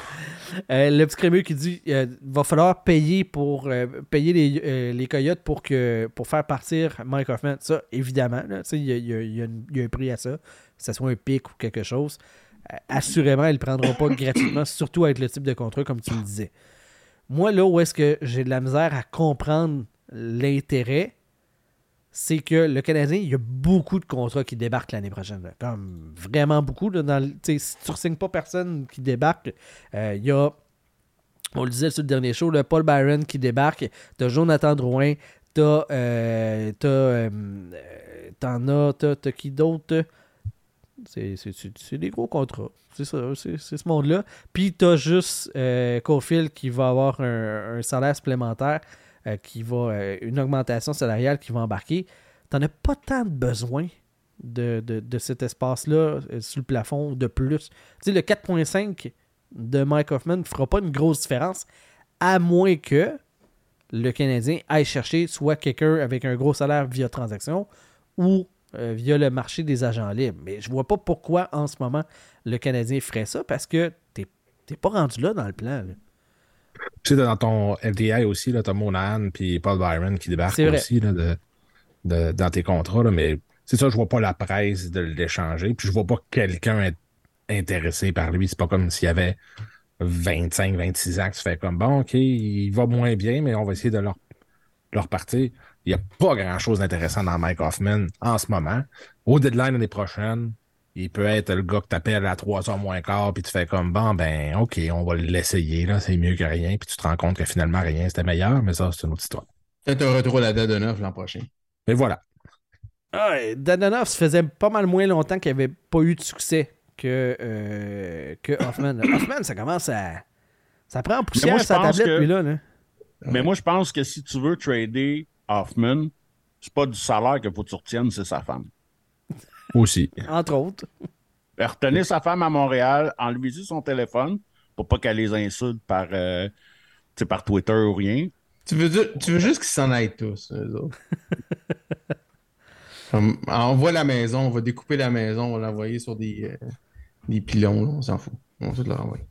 Euh, le petit crémeux qui dit euh, va falloir payer pour euh, payer les, euh, les coyotes pour que pour faire partir Mike Hoffman. Ça, évidemment, il y y y a un prix à ça, que ce soit un pic ou quelque chose. Euh, assurément, il ne prendra pas gratuitement, surtout avec le type de contrat, comme tu me disais. Moi, là où est-ce que j'ai de la misère à comprendre l'intérêt, c'est que le Canadien, il y a beaucoup de contrats qui débarquent l'année prochaine. Comme vraiment beaucoup. si tu ne signes pas personne qui débarque, euh, il y a, on le disait sur le dernier show, le Paul Byron qui débarque, t'as Jonathan Drouin, t'as, euh, t'as, euh, euh, t'en as, t'as qui d'autre? C'est, des gros contrats. C'est ça, c'est, ce monde-là. Puis t'as juste euh, qui va avoir un, un salaire supplémentaire, euh, qui va, euh, une augmentation salariale qui va embarquer. T'en as pas tant de besoin de, de, de cet espace-là euh, sur le plafond de plus. Tu sais, le 4.5 de Mike Hoffman ne fera pas une grosse différence, à moins que le Canadien aille chercher soit quelqu'un avec un gros salaire via transaction ou euh, via le marché des agents libres. Mais je vois pas pourquoi en ce moment le Canadien ferait ça parce que t'es pas rendu là dans le plan. là. Tu sais, dans ton FDI aussi, là, t'as Monahan puis Paul Byron qui débarquent aussi là, de, de- dans tes contrats, là, mais c'est ça, je vois pas la presse de l'échanger, puis je vois pas quelqu'un être intéressé par lui. C'est pas comme s'il y avait 25, 26 ans que tu fais comme bon, ok, il va moins bien, mais on va essayer de leur, leur partir. Il n'y a pas grand-chose d'intéressant dans Mike Hoffman en ce moment. Au deadline l'année prochaine, il peut être le gars que t'appelles à 3 heures moins quart, puis tu fais comme bon, ben, ok, on va l'essayer, là, c'est mieux que rien, puis tu te rends compte que finalement rien c'était meilleur, mais ça, c'est une autre histoire. Peut-être un retour à la date de neuf l'an prochain. Mais voilà. Ah, et Dadonov, ça faisait pas mal moins longtemps qu'il n'y avait pas eu de succès que, euh, que Hoffman. Hoffman, ça commence à. Ça prend en poussière sa tablette, que- lui, là. là. Mais moi, je pense que si tu veux trader Hoffman, c'est pas du salaire qu'il faut que tu retiennes, c'est sa femme. Aussi. Entre autres. Retenez sa femme à Montréal, enlevez-lui son téléphone pour pas qu'elle les insulte par, euh, par Twitter ou rien. Tu veux, dire- tu veux juste qu'ils s'en aillent tous, eux autres. Comme, on voit la maison, on va découper la maison, on va l'envoyer sur des, euh, des pilons, là, on s'en fout. On va tout le renvoyer.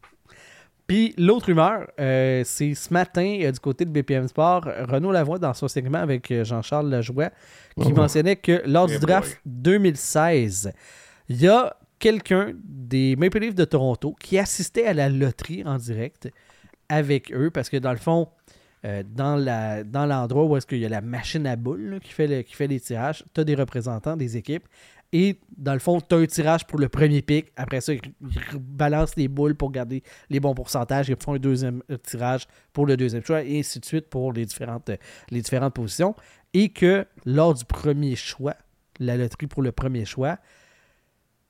Puis l'autre rumeur, euh, c'est ce matin euh, du côté de BPM Sport, Renaud Lavoie dans son segment avec euh, Jean-Charles Lajoie, qui Oh. mentionnait que lors du draft 2016, il y a quelqu'un des Maple Leafs de Toronto qui assistait à la loterie en direct avec eux, parce que dans le fond, euh, dans la dans l'endroit où est-ce qu'il y a la machine à boules là, qui, fait le- qui fait les tirages, tu as des représentants des équipes. Et dans le fond, tu as un tirage pour le premier pic. Après ça, ils balancent les boules pour garder les bons pourcentages. Ils font un deuxième euh, tirage pour le deuxième choix et ainsi de suite pour les différentes, euh, les différentes positions. Et que lors du premier choix, la loterie pour le premier choix,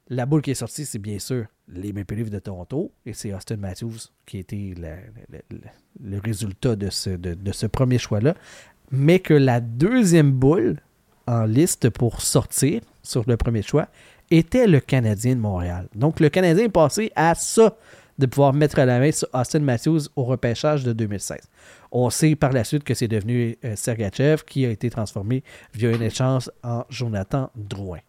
la boule qui est sortie, c'est bien sûr les Maple de Toronto et c'est Austin Matthews qui était la- le résultat de ce, de ce premier choix-là. Mais que la deuxième boule en liste pour sortir sur le premier choix était le Canadien de Montréal. Donc le Canadien est passé à ça de pouvoir mettre la main sur Austin Matthews au repêchage de 2016. On sait par la suite que c'est devenu euh, Sergachev qui a été transformé via un échange en Jonathan Drouin.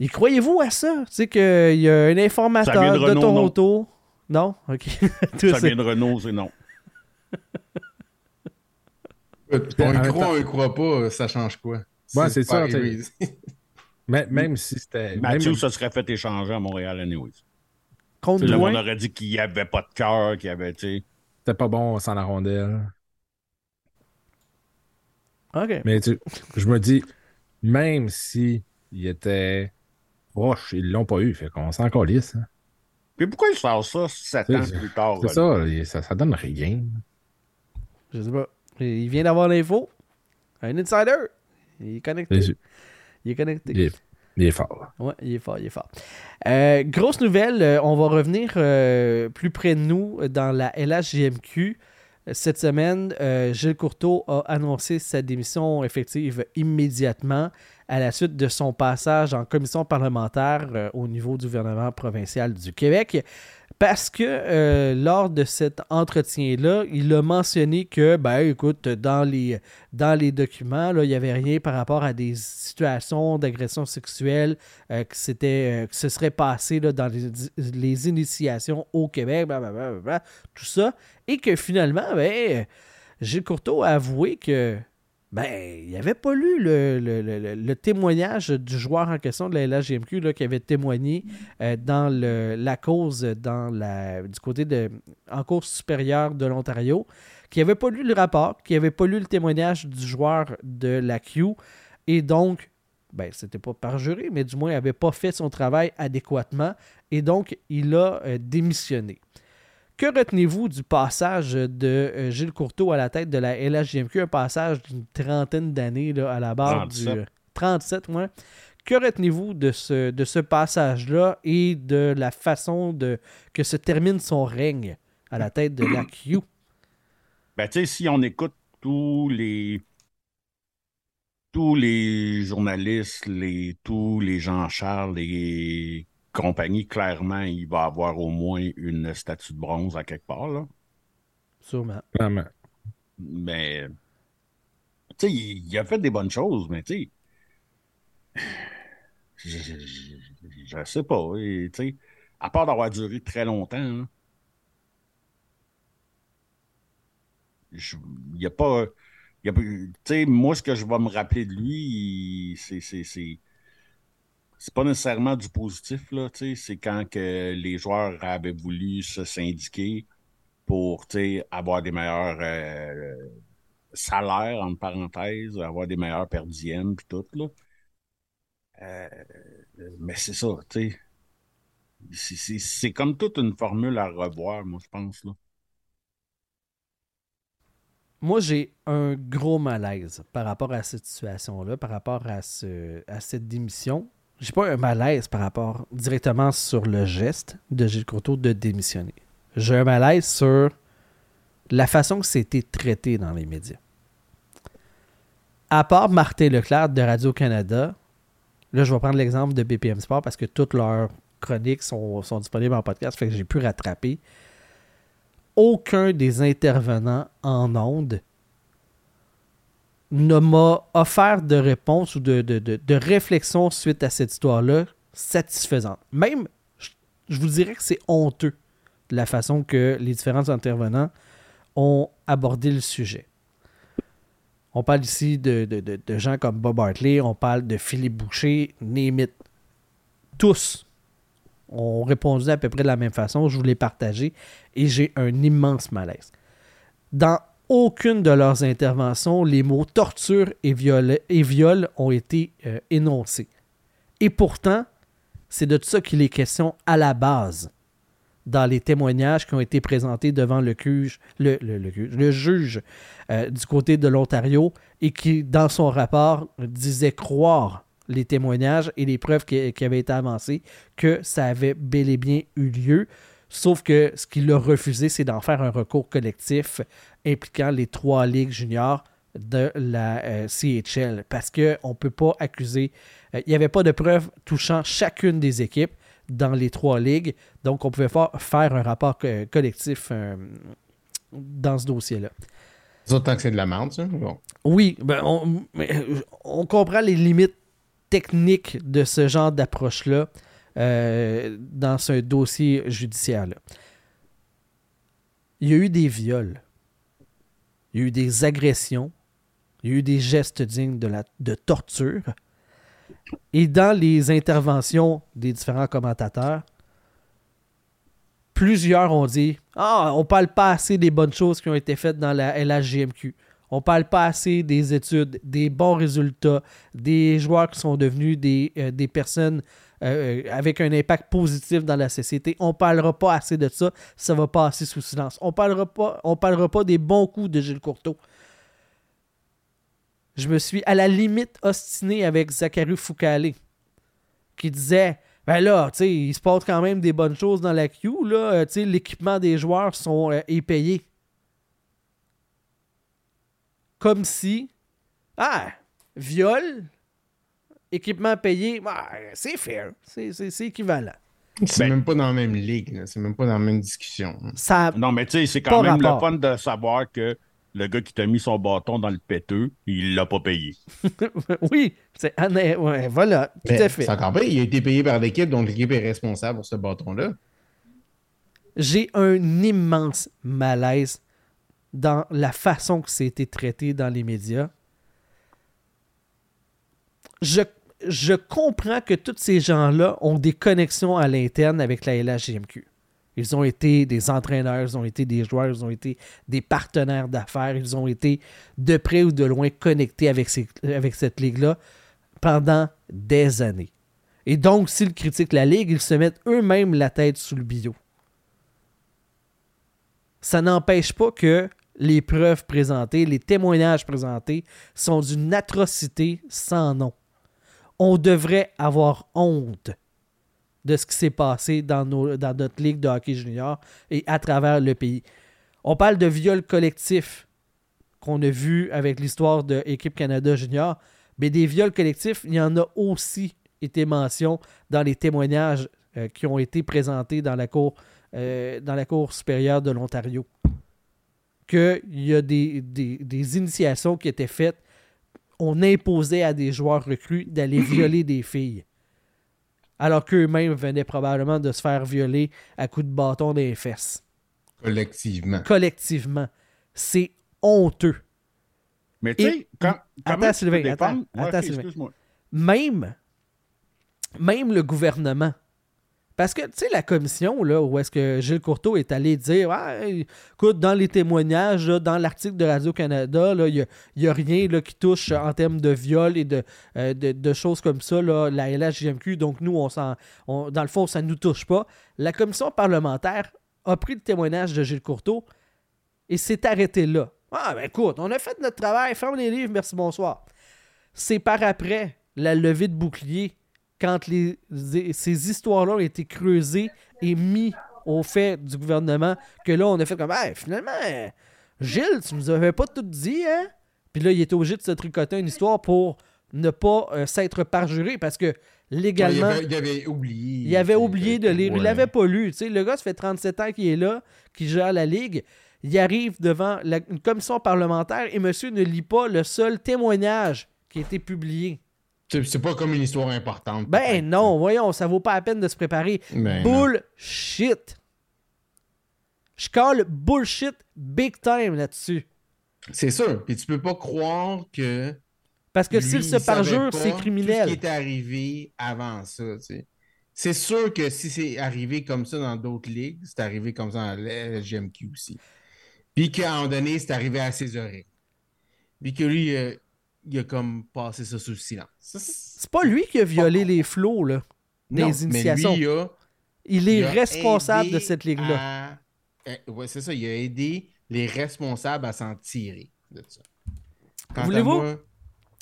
Et croyez-vous à ça? Tu sais qu'il y a un informateur de Renault, Toronto. Non? OK. Tout Ça vient de Renault, c'est non. On y croit, on y croit pas, ça change quoi? Ouais, c'est ça. Même, si c'était. Mathieu se serait fait échanger à Montréal anyways. Contre Là, on aurait dit qu'il n'y avait pas de cœur, qu'il y avait, tu sais. C'était pas bon sans la rondelle. OK. Mais tu, je me dis, même si il était proche, ils l'ont pas eu. Fait qu'on s'en calisse. hein. Puis pourquoi ils font ça sept ans C'est- plus tard? C'est ça, ça, ça donne rien. Je sais pas. Il vient d'avoir l'info. Un insider. Il est connecté. Il est connecté. Il est, il est fort. Ouais, il est fort, il est fort. Euh, grosse nouvelle, euh, on va revenir euh, plus près de nous dans la LHJMQ. Cette semaine, euh, Gilles Courteau a annoncé sa démission effective immédiatement à la suite de son passage en commission parlementaire au niveau du gouvernement provincial du Québec. Parce que euh, lors de cet entretien-là, il a mentionné que, ben écoute, dans les, dans les documents, là, il n'y avait rien par rapport à des situations d'agression sexuelle euh, que, c'était, euh, que ce serait passé là, dans les, les initiations au Québec, blablabla, tout ça. Et que finalement, ben, Gilles Courteau a avoué que ben, il n'avait pas lu le, témoignage du joueur en question de la LHGMQ qui avait témoigné euh, dans la cause du côté de en cours supérieure de l'Ontario, qui n'avait pas lu le rapport, qui n'avait pas lu le témoignage du joueur de la Q, et donc, ben, c'était pas parjuré, mais du moins, il n'avait pas fait son travail adéquatement, et donc, il a euh, démissionné. Que retenez-vous du passage de euh, Gilles Courteau à la tête de la LHJMQ, un passage d'une trentaine d'années à la barre 37. du 37, ouais. Que retenez-vous de ce, de ce passage-là et de la façon de, que se termine son règne à la tête de la Q? Ben, tu sais, si on écoute tous les tous les journalistes, les, tous les Jean-Charles, les compagnies, clairement, il va avoir au moins une statue de bronze à quelque part, là. Sûrement. Mais, tu sais, il, il a fait des bonnes choses, mais tu sais, je, je, je- je sais pas, tu sais, à part d'avoir duré très longtemps, là, je- il n'y a pas, il y a pas- tu sais, moi, ce que je vais me rappeler de lui, c'est, c'est, pas nécessairement du positif, là, c'est quand que les joueurs avaient voulu se syndiquer pour, avoir des meilleurs euh, salaires, entre parenthèses, avoir des meilleurs perdièmes, puis tout, là. Euh, mais c'est ça, tu sais. C'est comme toute une formule à revoir, moi, je pense, là. Moi, j'ai un gros malaise par rapport à cette situation-là, par rapport à, ce, à cette démission. J'ai pas un malaise par rapport directement sur le geste de Gilles Courteau de démissionner. J'ai un malaise sur la façon que c'était traité dans les médias. À part Martin Leclerc de Radio-Canada, là, je vais prendre l'exemple de BPM Sport parce que toutes leurs chroniques sont, sont disponibles en podcast, fait que j'ai pu rattraper. Aucun des intervenants en ondes ne m'a offert de réponse ou de, de, de- réflexion suite à cette histoire-là satisfaisante. Même, je, vous dirais que c'est honteux de la façon que les différents intervenants ont abordé le sujet. On parle ici de, de- de- gens comme Bob Hartley, on parle de Philippe Boucher, name it. Tous ont répondu à peu près de la même façon. Je vous l'ai partagé et j'ai un immense malaise. Dans aucune de leurs interventions, les mots torture et viol, ont été euh, énoncés. Et pourtant, c'est de ça qu'il est question à la base dans les témoignages qui ont été présentés devant le juge, euh, du côté de l'Ontario et qui, dans son rapport, disait croire les témoignages et les preuves qui avaient été avancées que ça avait bel et bien eu lieu. Sauf que ce qu'il a refusé, c'est d'en faire un recours collectif impliquant les trois ligues juniors de la euh, CHL. Parce qu'on ne peut pas accuser. euh, Il n'y avait pas de preuves touchant chacune des équipes dans les trois ligues. Donc, on pouvait fa- faire un rapport co- collectif euh, dans ce dossier-là. Autant que c'est de la merde, ça. Bon. Oui, ben, euh, on comprend les limites techniques de ce genre d'approche-là euh, dans ce dossier judiciaire-là. Il y a eu des viols, il y a eu des agressions, il y a eu des gestes dignes de, torture. Et dans les interventions des différents commentateurs, plusieurs ont dit Ah, on parle pas assez des bonnes choses qui ont été faites dans la LHGMQ. On parle pas assez des études, des bons résultats, des joueurs qui sont devenus des, euh, des personnes euh, avec un impact positif dans la société. On parlera pas assez de ça, ça va passer sous silence. On parlera pas, on parlera pas des bons coups de Gilles Courteau. Je me suis à la limite ostiné avec Zachary Foucalé, qui disait ben là, tu sais, il se passe quand même des bonnes choses dans la queue, là. Euh, tu sais, l'équipement des joueurs sont, euh, est payé. Comme si, ah, viol, équipement payé, c'est fair, c'est- c'est c'est équivalent. C'est Ben- même pas dans la même ligue, là. c'est même pas dans la même discussion. Ça, Non, mais tu sais, c'est quand même rapport. le fun de savoir que le gars qui t'a mis son bâton dans le péteux, il l'a pas payé. oui, c'est ouais, voilà, tout à fait. C'est encore pire, il a été payé par l'équipe, donc l'équipe est responsable pour ce bâton-là. J'ai un immense malaise dans la façon que c'était traité dans les médias. Je, je comprends que tous ces gens-là ont des connexions à l'interne avec la LHGMQ. Ils ont été des entraîneurs, ils ont été des joueurs, ils ont été des partenaires d'affaires, ils ont été de près ou de loin connectés avec, avec cette ligue-là pendant des années. Et donc, s'ils critiquent la ligue, ils se mettent eux-mêmes la tête sous le billot ça n'empêche pas que les preuves présentées, les témoignages présentés sont d'une atrocité sans nom. On devrait avoir honte de ce qui s'est passé dans, notre ligue de hockey junior et à travers le pays. On parle de viol collectif qu'on a vu avec l'histoire de Équipe Canada junior, mais des viols collectifs, il y en a aussi été mention dans les témoignages euh, qui ont été présentés dans la cour euh, supérieure de l'Ontario. Qu'il y a des initiations qui étaient faites. On imposait à des joueurs recrues d'aller violer des filles. Alors qu'eux-mêmes venaient probablement de se faire violer à coups de bâton dans les fesses. Collectivement. Collectivement. C'est honteux. Mais tu sais, quand. Attends, Sylvain, attends, Ouais, attends, Sylvain. excuse-moi. même, même le gouvernement. Parce que, tu sais, la commission, là, où est-ce que Gilles Courteau est allé dire, Ouais, écoute, dans les témoignages, là, dans l'article de Radio-Canada, il n'y a, rien là, qui touche en termes de viol et de, euh, de, choses comme ça, là, la LHJMQ. Donc, nous, on s'en, dans le fond, ça ne nous touche pas. La commission parlementaire a pris le témoignage de Gilles Courteau et s'est arrêté là. Ah, ben écoute, on a fait notre travail, ferme les livres, merci, bonsoir. C'est par après la levée de bouclier quand les, ces histoires-là ont été creusées et mis au fait du gouvernement que là, on a fait comme, Ah, finalement, Gilles, tu nous avais pas tout dit, hein? Puis là, il était obligé de se tricoter une histoire pour ne pas euh, s'être parjuré parce que légalement. Il avait, il avait oublié. Il avait oublié de lire. Il ouais. l'avait pas lu. Tu sais, le gars, ça fait 37 ans qu'il est là, qu'il gère la Ligue. Il arrive devant la- une commission parlementaire et monsieur ne lit pas le seul témoignage qui a été publié. C'est pas comme une histoire importante. Ben non, voyons, ça vaut pas la peine de se préparer. Ben bullshit. Je colle bullshit big time là-dessus. C'est sûr. Puis tu peux pas croire que. Parce que s'il se parjure, c'est Tout ce criminel. qui était arrivé avant ça, tu sais. C'est sûr que si c'est arrivé comme ça dans d'autres ligues, c'est arrivé comme ça dans la GMQ aussi. Puis qu'à un moment donné, c'est arrivé à ses oreilles. Puis que lui, euh, il a comme passé ça sous le silence. C'est- pas lui qui a violé les flots, là. Des Non, initiations. Mais lui, il a, Il est il responsable de cette ligue-là. à- eh, ouais, c'est ça. Il a aidé les responsables à s'en tirer de ça. Voulez-vous?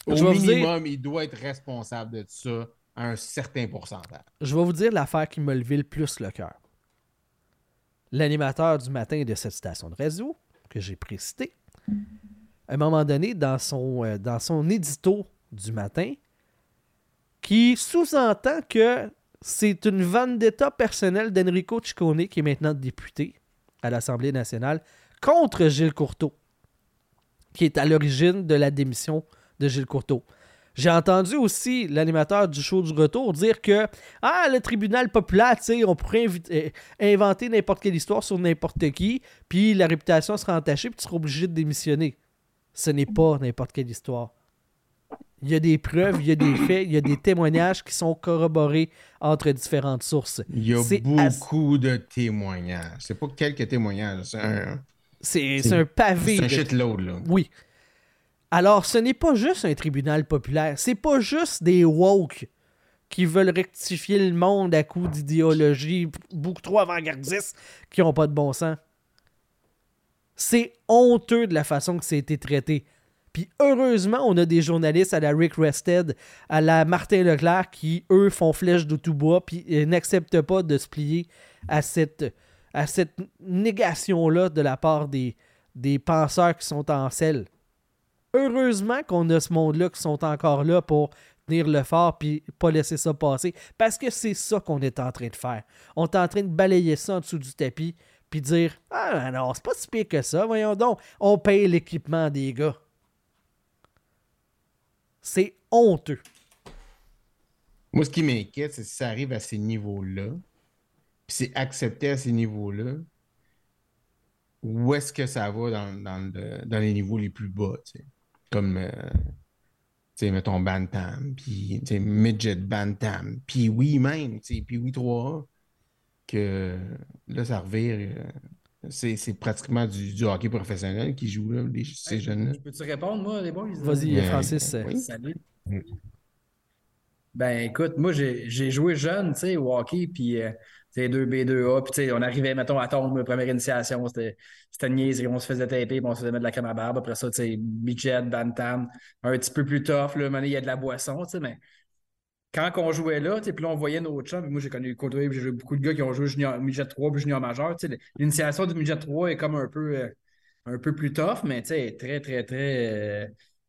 Au Je vous dire- minimum, il doit être responsable de ça à un certain pourcentage. Je vais vous dire l'affaire qui m'a levé le plus le cœur. L'animateur du matin de cette station de radio, que j'ai précité, à un moment donné, dans son, euh, dans son édito du matin, qui sous-entend que c'est une vendetta personnelle d'Enrico Ciccone, qui est maintenant député à l'Assemblée nationale, contre Gilles Courteau, qui est à l'origine de la démission de Gilles Courteau. J'ai entendu aussi l'animateur du show du retour dire que ah le tribunal populaire, on pourrait euh, inventer n'importe quelle histoire sur n'importe qui, puis la réputation sera entachée, puis tu seras obligé de démissionner. Ce n'est pas n'importe quelle histoire. Il y a des preuves, il y a des faits, il y a des témoignages qui sont corroborés entre différentes sources. Il y a beaucoup de témoignages. C'est pas quelques témoignages, c'est un, c'est pavé. c'est un de- shitload. Là. Oui. Alors, ce n'est pas juste un tribunal populaire. C'est pas juste des woke qui veulent rectifier le monde à coups d'idéologie beaucoup trop avant-gardistes qui n'ont pas de bon sens. C'est honteux de la façon que ça a été traité. Puis heureusement, on a des journalistes à la Rick Rested, à la Martin Leclerc qui, eux, font flèche de tout bois puis n'acceptent pas de se plier à cette, négation-là de la part des, des penseurs qui sont en selle. Heureusement qu'on a ce monde-là qui sont encore là pour tenir le fort puis pas laisser ça passer. Parce que c'est ça qu'on est en train de faire. On est en train de balayer ça en dessous du tapis puis dire Ah non, c'est pas si pire que ça, voyons donc. On paye l'équipement des gars. C'est honteux. Moi, ce qui m'inquiète, c'est si ça arrive à ces niveaux-là, puis c'est accepté à ces niveaux-là, où est-ce que ça va dans, dans, le- dans les niveaux les plus bas, tu sais? Comme, euh, tu sais, mettons Bantam, puis, Midget Bantam, puis oui même, puis oui 3 que là, ça revire. euh, c'est c'est pratiquement du, du hockey professionnel qui joue, là, les- ces jeunes-là. Je peux-tu répondre, moi, les boys? Vas-y, Euh, Francis. oui. Salut. Mm. Ben écoute, moi j'ai j'ai joué jeune, tu sais, au hockey, puis euh, tu sais, 2B, 2A, puis tu sais, on arrivait, mettons, à tombe, première initiation, c'était c'était une niaiserie, on se faisait taper, puis on se faisait mettre de la crème à barbe. Après ça, tu sais, midget, bantam, un petit peu plus tough, là, maintenant, il y a de la boisson, tu sais, mais quand on jouait là, tu puis là, on voyait nos chums, moi j'ai connu côtoyé, j'ai eu beaucoup de gars qui ont joué junior, midget 3 puis junior majeur, tu l'initiation du midget 3 est comme un peu, euh, un peu plus tough, mais tu très, très, très... euh,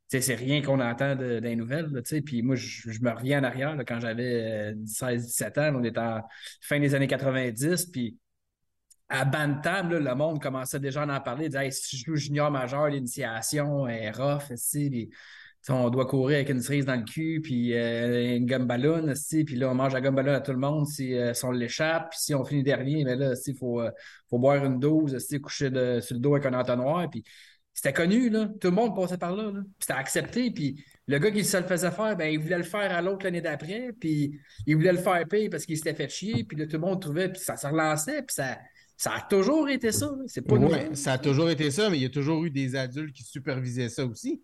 tu c'est rien qu'on entend de- des nouvelles. tu. Puis moi, je, me reviens en arrière quand j'avais 16-17 ans. On était en fin des années 90. Puis à Bantam, là, le monde commençait déjà à en parler. Disait, hey, si je joue junior majeur, l'initiation est rough. tu on doit courir avec une cerise dans le cul, puis euh, une gomme ballon. Puis là, on mange la gomme ballon à tout le monde si, euh, si on l'échappe. Puis si on finit dernier, mais là, il faut, euh, faut boire une dose, coucher de- sur le dos avec un entonnoir. Puis c'était connu, là. Tout le monde passait par là, là. C'était accepté. Puis le gars qui se le faisait faire, ben, il voulait le faire à l'autre l'année d'après. Puis il voulait le faire payer parce qu'il s'était fait chier. Puis là, tout le monde trouvait. Puis ça se relançait. Puis ça, ça a toujours été ça. C'est pas Ouais, ça a toujours été ça, mais il y a toujours eu des adultes qui supervisaient ça aussi.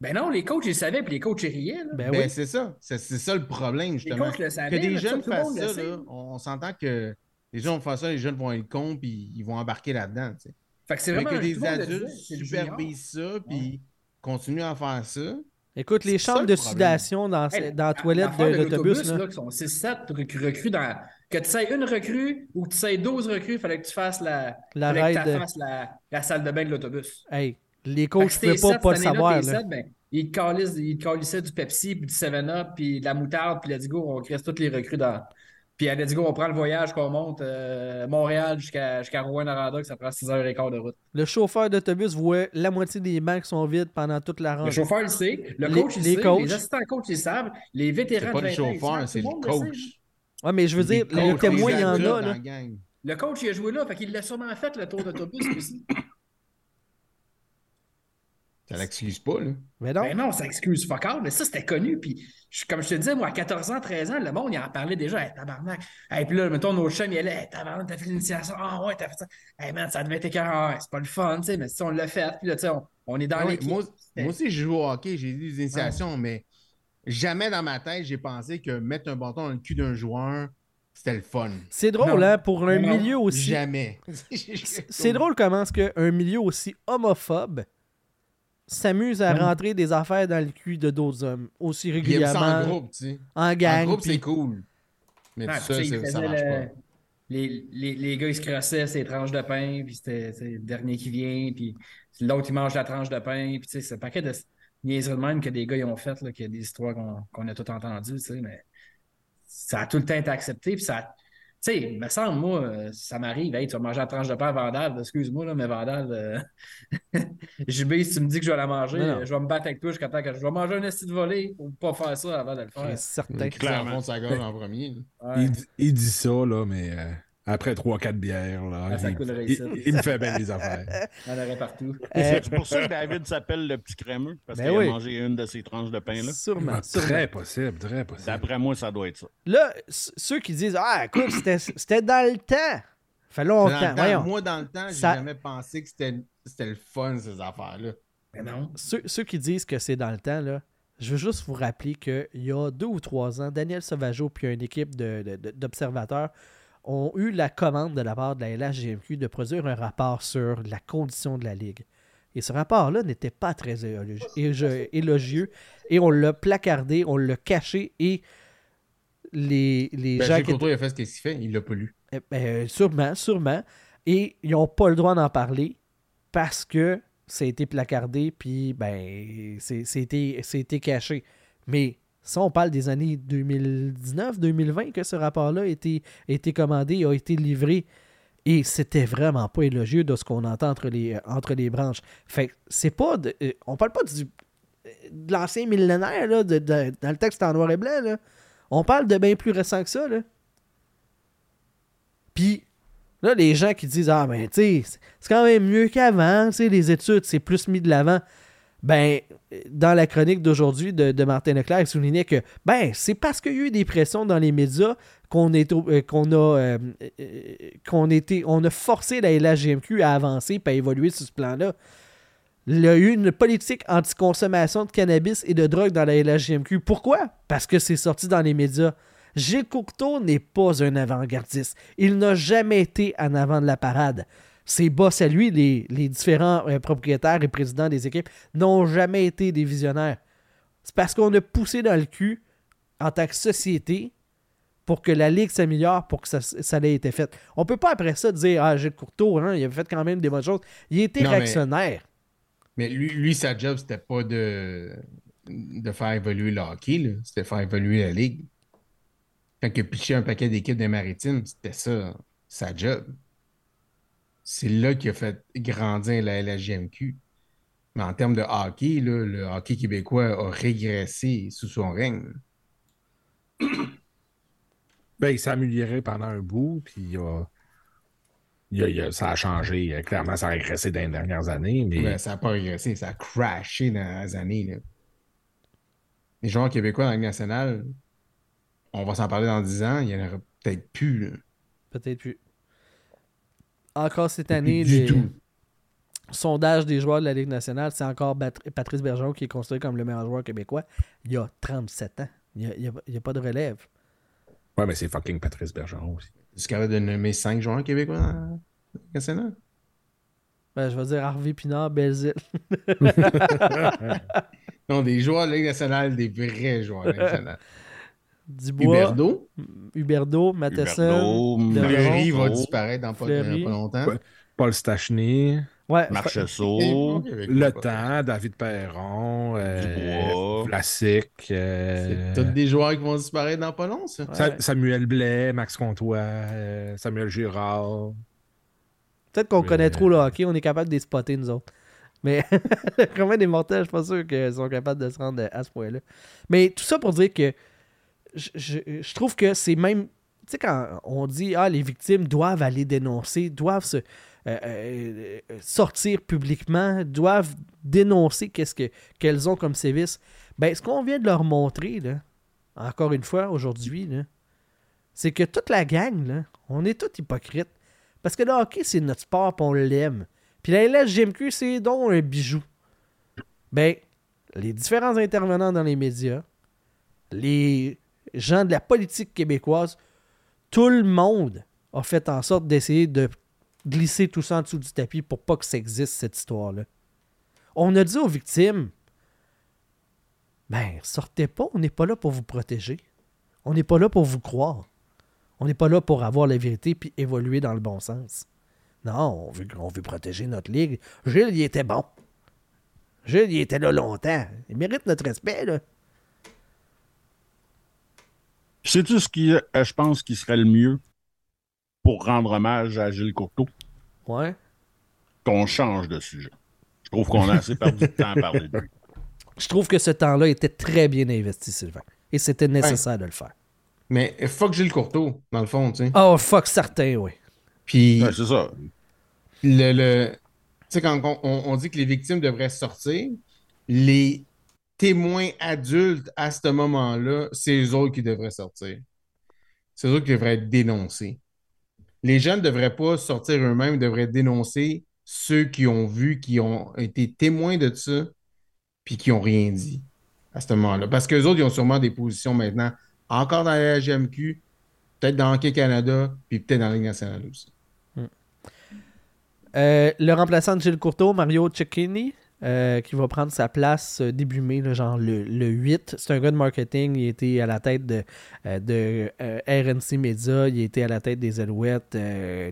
Ben non, les coachs, ils savaient. Puis les coachs, ils riaient. là. Ben Ben, oui. c'est ça. C'est ça le problème, les justement. coachs le Que savaient. des là, jeunes monde fassent ça, là, on, s'entend que les gens vont faire ça, les jeunes vont être cons, puis ils vont embarquer là-dedans. tu sais. Fait que c'est Mais vraiment que tout le des adultes supervisent ça, puis continuent à faire ça, Écoute, les ça, chambres le de problème. sudation dans, Hey, dans la toilette de l'autobus, là. là, qui sont 6-7 recrues recrues dans. Que tu sais une recrue ou que tu sais 12 recrues, il fallait que tu fasses la, La fallait que fasses la, la salle de bain de l'autobus. Hey, les coachs ne pouvaient pas, le savoir. ben, ils te calissaient- du Pepsi, puis du 7-Up, puis de la moutarde, puis let's go, on crée toutes les recrues dans. Puis à let's go, on prend le voyage qu'on monte euh, Montréal jusqu'à jusqu'à Rouen-Noranda, que ça prend 6h15 de route. Le chauffeur d'autobus voit la moitié des bancs qui sont vides pendant toute la Le rangée. chauffeur le sait, le Les- coach il les sait, coachs. les assistants coachs ils savent, les vétérans C'est pas le 20 ans, ils chauffeur, c'est le coach. Ouais, mais je veux dire, le témoin, il y en a. dans Là. Le coach, il a joué là, fait qu'il l'a sûrement fait, le tour d'autobus aussi. Ça l'excuse pas, là. Mais non. Ben non, ça excuse fuck mais ça, c'était connu. Puis, je- comme je te disais, moi, à 14 ans, 13 ans, le monde, il en parlait déjà. Hey, tabarnak. Hey, puis là, mettons, nos chums, il allait, hey, tabarnak, t'as fait l'initiation. Ah ouais, t'as fait ça. Hey, man, ça devait être écœurant. Ouais, c'est pas le fun, tu sais, mais si on l'a fait, puis là, tu sais, on, on est dans Ah oui, l'équipe. moi, moi aussi, je joue au hockey, j'ai eu des initiations, mais jamais dans ma tête, j'ai pensé que mettre un bâton dans le cul d'un joueur, c'était le fun. C'est drôle, Non. hein, pour un Non. milieu aussi. Jamais. C'est drôle comment est-ce qu'un milieu aussi homophobe s'amuse à Mm. rentrer des affaires dans le cul de d'autres hommes aussi Puis il aime ça en régulièrement groupe, tu sais. en En gang. groupe, puis- c'est cool. Mais Ah, tout ça, ça marche le- pas. Les, les, les gars, ils se crossaient ces tranches de pain, puis c'était le dernier qui vient, puis l'autre, il mange la tranche de pain, puis tu sais, c'est un paquet de niaiseries de même que des gars ils ont fait, là, qu'il y a des histoires qu'on qu'on a toutes entendues, tu sais, mais ça a tout le temps été accepté, puis ça. Tu sais, me semble, moi, euh, ça m'arrive, hey, tu vas manger la tranche de pain à Vandal, excuse-moi, là, mais Vandal, euh, JB, si tu me dis que je vais la manger, Non, non. je vais me battre avec toi jusqu'à temps que je vais manger un esti de volée pour pas faire ça avant de le faire. Certain. De sa gorge en premier. Ouais. Il, dit- il dit ça, là, mais euh, après 3-4 bières, là, Ah, ça il, il- il me fait bien les affaires. On en aurait partout. Euh, C'est pour ça que David s'appelle le petit crémeux, parce Ben qu'il oui. a mangé une de ces tranches de pain-là. sûrement, sûrement. Très possible, très possible. D'après moi, ça doit être ça. Là, ceux qui disent Ah, écoute, c'était c'était dans le temps. fait Dans longtemps. le temps, moi, dans le temps, j'ai Ça- jamais pensé que c'était c'était le fun, ces affaires-là. Mais non. Ceux, ceux qui disent que c'est dans le temps, là, je veux juste vous rappeler qu'il y a deux ou trois ans, Daniel Sauvageau puis une équipe de- de- de- d'observateurs ont eu la commande de la part de la LHGMQ de produire un rapport sur la condition de la Ligue. Et ce rapport-là n'était pas très élogi- élogi- élogieux et on l'a placardé, on l'a caché et les, les Ben, gens qui Courtois, il a fait ce qu'il s'y fait, il l'a pas lu. eh ben, sûrement, sûrement. Et ils n'ont pas le droit d'en parler parce que ça a été placardé, puis ben, c'est- c'était c'était caché. Mais ça, on parle des années 2019-2020 que ce rapport-là a été, commandé, a été livré. Et c'était vraiment pas élogieux de ce qu'on entend entre les, branches. Fait c'est pas. Euh, on parle pas du, de l'ancien millénaire, dans le texte en noir et blanc. On parle de bien plus récent que ça. Puis là, les gens qui disent Ah, ben, tu c'est- quand même mieux qu'avant, tu les études, c'est plus mis de l'avant. Ben, dans la chronique d'aujourd'hui de, de Martin Leclerc, il soulignait que, ben, c'est parce qu'il y a eu des pressions dans les médias qu'on euh, qu'on a euh, euh, qu'on on a forcé la LHGMQ à avancer et à évoluer sur ce plan-là. Il y a eu une politique anti-consommation de cannabis et de drogue dans la LHGMQ. Pourquoi? Parce que c'est sorti dans les médias. Gilles Courteau n'est pas un avant-gardiste. Il n'a jamais été en avant de la parade. Ses boss à lui, les, les différents euh, propriétaires et présidents des équipes, n'ont jamais été des visionnaires. C'est parce qu'on a poussé dans le cul en tant que société pour que la Ligue s'améliore, pour que ça, ça ait été fait. On peut pas après ça dire Ah, Gilles Courteau, hein, il a fait quand même des bonnes choses. Il était Non, réactionnaire. Mais lui, lui sa job, c'était pas de, de faire évoluer le hockey, c'était de faire évoluer la ligue. Quand il a pitché un paquet d'équipes des maritimes, c'était ça, sa job. C'est là qu'il a fait grandir la LHGMQ. Mais en termes de hockey, là, le hockey québécois a régressé sous son règne. Ben, il s'est amélioré pendant un bout, puis il a- il a- il a- ça a changé. Clairement, ça a régressé dans les dernières années, mais Ben, ça n'a pas régressé, ça a crashé dans les années. là. Les joueurs québécois dans la Ligue nationale, on va s'en parler dans 10 ans, il n'y en aura peut-être plus. Peut-être plus. Encore cette année, du les tout. sondages des joueurs de la Ligue nationale, c'est encore Patrice Bergeron qui est considéré comme le meilleur joueur québécois. Il y a 37 ans. Il n'y a pas de relève. ouais, mais c'est fucking Patrice Bergeron aussi. Tu es capable de nommer 5 joueurs québécois dans la Ligue nationale? Ben, je vais dire Harvey Pinard, Belzile. Non, des joueurs de la Ligue nationale, des vrais joueurs de la Ligue nationale. Dubois, Huberdo, Huberdo, Matheson. Fleury va disparaître dans pas, longtemps. Paul Stachny, Ouais, Marcheseau. Le Temps, David Perron, euh, Dubois. Vlasic, C'est euh, tous des joueurs qui vont disparaître dans pas long, ça. Sa- Ouais. Samuel Blais, Max Comtois, euh, Samuel Girard. Peut-être qu'on Mais- connaît trop le hockey, on est capable de les spotter, nous autres. Mais comment des mortels, je suis pas sûr qu'ils sont capables de se rendre à ce point-là. Mais tout ça pour dire que je, je- trouve que c'est même. Tu sais, quand on dit Ah, les victimes doivent aller dénoncer, doivent se. euh, euh, sortir publiquement, doivent dénoncer qu'est-ce que qu'elles ont comme sévices. Ben, ce qu'on vient de leur montrer, là, encore une fois, aujourd'hui, c'est que toute la gang, là, on est tous hypocrites. Parce que le hockey, c'est notre sport, puis on l'aime. Puis la LSGMQ, c'est donc un bijou. Ben, les différents intervenants dans les médias, les gens de la politique québécoise, tout le monde a fait en sorte d'essayer de glisser tout ça en dessous du tapis pour pas que ça existe, cette histoire-là. On a dit aux victimes, ben, sortez pas, on n'est pas là pour vous protéger. On n'est pas là pour vous croire. On n'est pas là pour avoir la vérité puis évoluer dans le bon sens. Non, on veut, on veut protéger notre ligue. Gilles, il était bon. Gilles, il était là longtemps. Il mérite notre respect, là. Sais-tu ce qui, euh, je pense, qui serait le mieux pour rendre hommage à Gilles Courteau? Ouais. Qu'on change de sujet. Je trouve qu'on a assez perdu de temps à parler de lui. Je trouve que ce temps-là était très bien investi, Sylvain. Et c'était nécessaire de le faire. Mais fuck Gilles Courteau, dans le fond, tu sais. Oh, fuck, certain, oui. Puis Ouais, c'est ça. le, le- tu sais, quand on, on- on dit que les victimes devraient sortir, les témoins adultes à ce moment-là, c'est eux autres qui devraient sortir. C'est eux qui devraient être dénoncés. Les jeunes ne devraient pas sortir eux-mêmes, ils devraient dénoncer ceux qui ont vu, qui ont été témoins de ça, puis qui n'ont rien dit à ce moment-là. Parce qu'eux autres, ils ont sûrement des positions maintenant, encore dans la GMQ, peut-être dans Hockey Canada, puis peut-être dans la Ligue nationale aussi. Euh, le remplaçant de Gilles Courteau, Mario Cecchini, euh, qui va prendre sa place euh, début mai, genre le, le 8. C'est un gars de marketing. Il était à la tête de, euh, de RNC Media. Il était à la tête des Alouettes,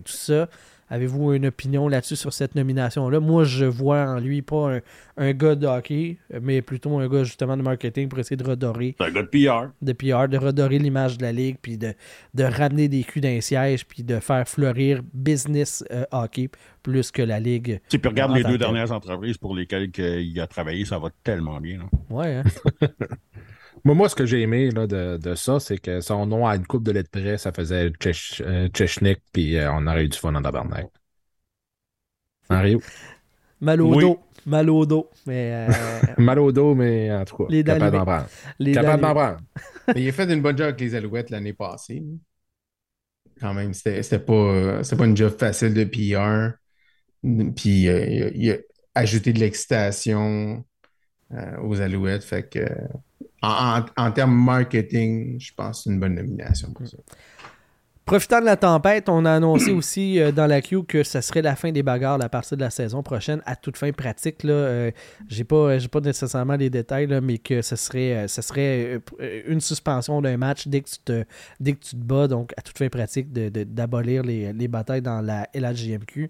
tout ça. Avez-vous une opinion là-dessus sur cette nomination-là? Moi, je vois en lui pas un, un gars de hockey, mais plutôt un gars justement de marketing pour essayer de redorer un gars de PR. de PR, de redorer l'image de la ligue, puis de, de ramener des culs d'un siège, puis de faire fleurir business euh, hockey plus que la ligue. Tu sais, puis regarde les deux dernières entreprises pour lesquelles que il a travaillé, ça va tellement bien. Ouais, hein? Moi, moi, ce que j'ai aimé là, de, de ça, c'est que son nom à une coupe de lettres près, ça faisait Chech- euh, Chechnik, puis euh, on aurait eu du fun en tabarnak. Mario? Mal au Oui. dos. Mal au dos. Mais euh, Mal au dos, mais en tout cas, Les capable d'en prendre. les Capable d'en prendre. Il a fait une bonne job avec les Alouettes l'année passée. Quand même, c'était c'était pas, euh, c'était pas une job facile de PR. Puis euh, il, a, il a ajouté de l'excitation euh, aux Alouettes. Fait que, euh, en, termes marketing, je pense que c'est une bonne nomination pour ça. Profitant de la tempête, on a annoncé aussi euh, dans la queue que ça serait la fin des bagarres à partir de la saison prochaine, à toute fin pratique. Là, euh, j'ai pas, pas nécessairement les détails, là, mais que ce serait, euh, serait euh, une suspension d'un match dès que tu te, dès que tu te bats, donc à toute fin pratique de- de- d'abolir les, les batailles dans la LHJMQ.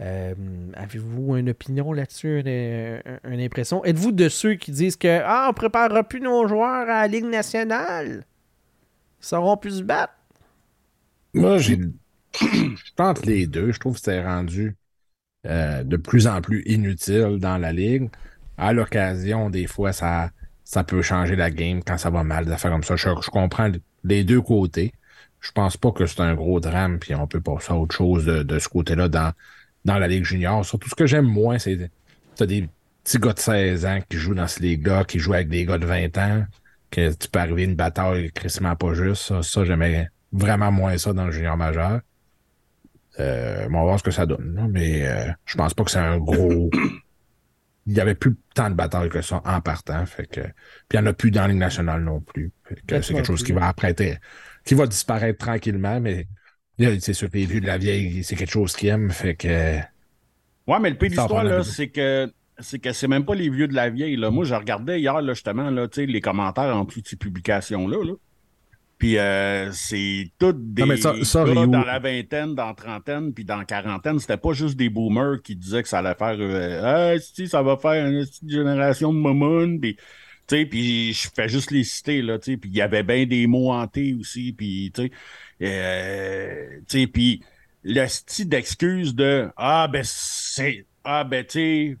Euh, Avez-vous une opinion là-dessus, une, une impression? Êtes-vous de ceux qui disent que ah, on préparera plus nos joueurs à la Ligue nationale? Ils sauront plus se battre? Moi, j'ai. Je tente les deux. Je trouve que c'est rendu euh, de plus en plus inutile dans la ligue. À l'occasion, des fois, ça, ça peut changer la game quand ça va mal, des affaires comme ça. Je, je comprends les deux côtés. Je pense pas que c'est un gros drame, puis on peut passer à autre chose de, de ce côté-là dans, dans la Ligue junior. Surtout, ce que j'aime moins, c'est des petits gars de 16 ans qui jouent dans ces ligues-là, qui jouent avec des gars de 20 ans, que tu peux arriver à une bataille crissement pas juste. Ça, ça j'aimais vraiment moins ça dans le junior majeur. Euh, on va voir ce que ça donne. là, Mais euh, je pense pas que c'est un gros. Il n'y avait plus tant de batailles que ça en partant. Fait que... Puis il n'y en a plus dans la Ligue nationale non plus. Que c'est quelque chose qui va apprêter, qui va disparaître tranquillement, mais c'est sûr les vieux de la vieille, c'est quelque chose qu'ils aiment. Fait que Ouais, mais le pays de l'histoire, là, c'est que c'est que c'est même pas les vieux de la vieille. Là. Moi, je regardais hier, là, justement, là, tu sais, les commentaires en toutes ces publications-là. Là. Puis euh, c'est toutes des Non, mais ça- ça, gars Ryu- dans la vingtaine, dans la trentaine, puis dans la quarantaine. C'était pas juste des boomers qui disaient que ça allait faire euh, si, ça va faire une petite génération de momon. Puis, tu sais, puis je fais juste les citer, là, tu sais. Puis il y avait bien des mots hantés aussi, puis, tu sais. Euh, tu sais, puis le style d'excuse de Ah, ben, c'est. Ah, ben, tu sais.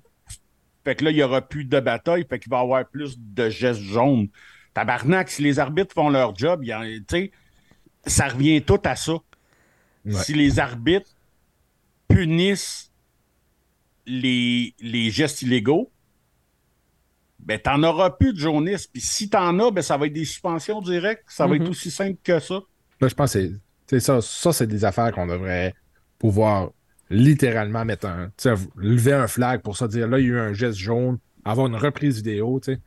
Fait que là, il y aura plus de bataille, fait qu'il va y avoir plus de gestes jaunes. Tabarnak, si les arbitres font leur job, y ça revient tout à ça. Ouais. Si les arbitres punissent les, les gestes illégaux, ben t'en auras plus de jaunistes. Puis si t'en as, ben ça va être des suspensions directes. Ça va être aussi simple que ça. Là, je pense que c'est- ça, ça c'est des affaires qu'on devrait pouvoir littéralement mettre un. tu sais, lever un flag pour ça, dire là, il y a eu un geste jaune, avoir une reprise vidéo, tu sais.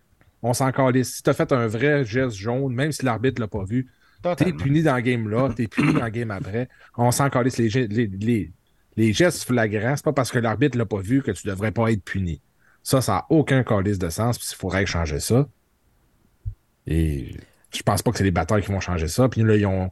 On s'en calisse. Si tu as fait un vrai geste jaune, même si l'arbitre l'a pas vu, t'es puni dans le game là, t'es puni dans le game après. On s'en calisse les, les, les, les gestes flagrants, c'est pas parce que l'arbitre l'a pas vu que tu devrais pas être puni. Ça, ça n'a aucun calice de sens, puis il faudrait changer ça. Et je pense pas que c'est les batteurs qui vont changer ça. Puis là, ils ont,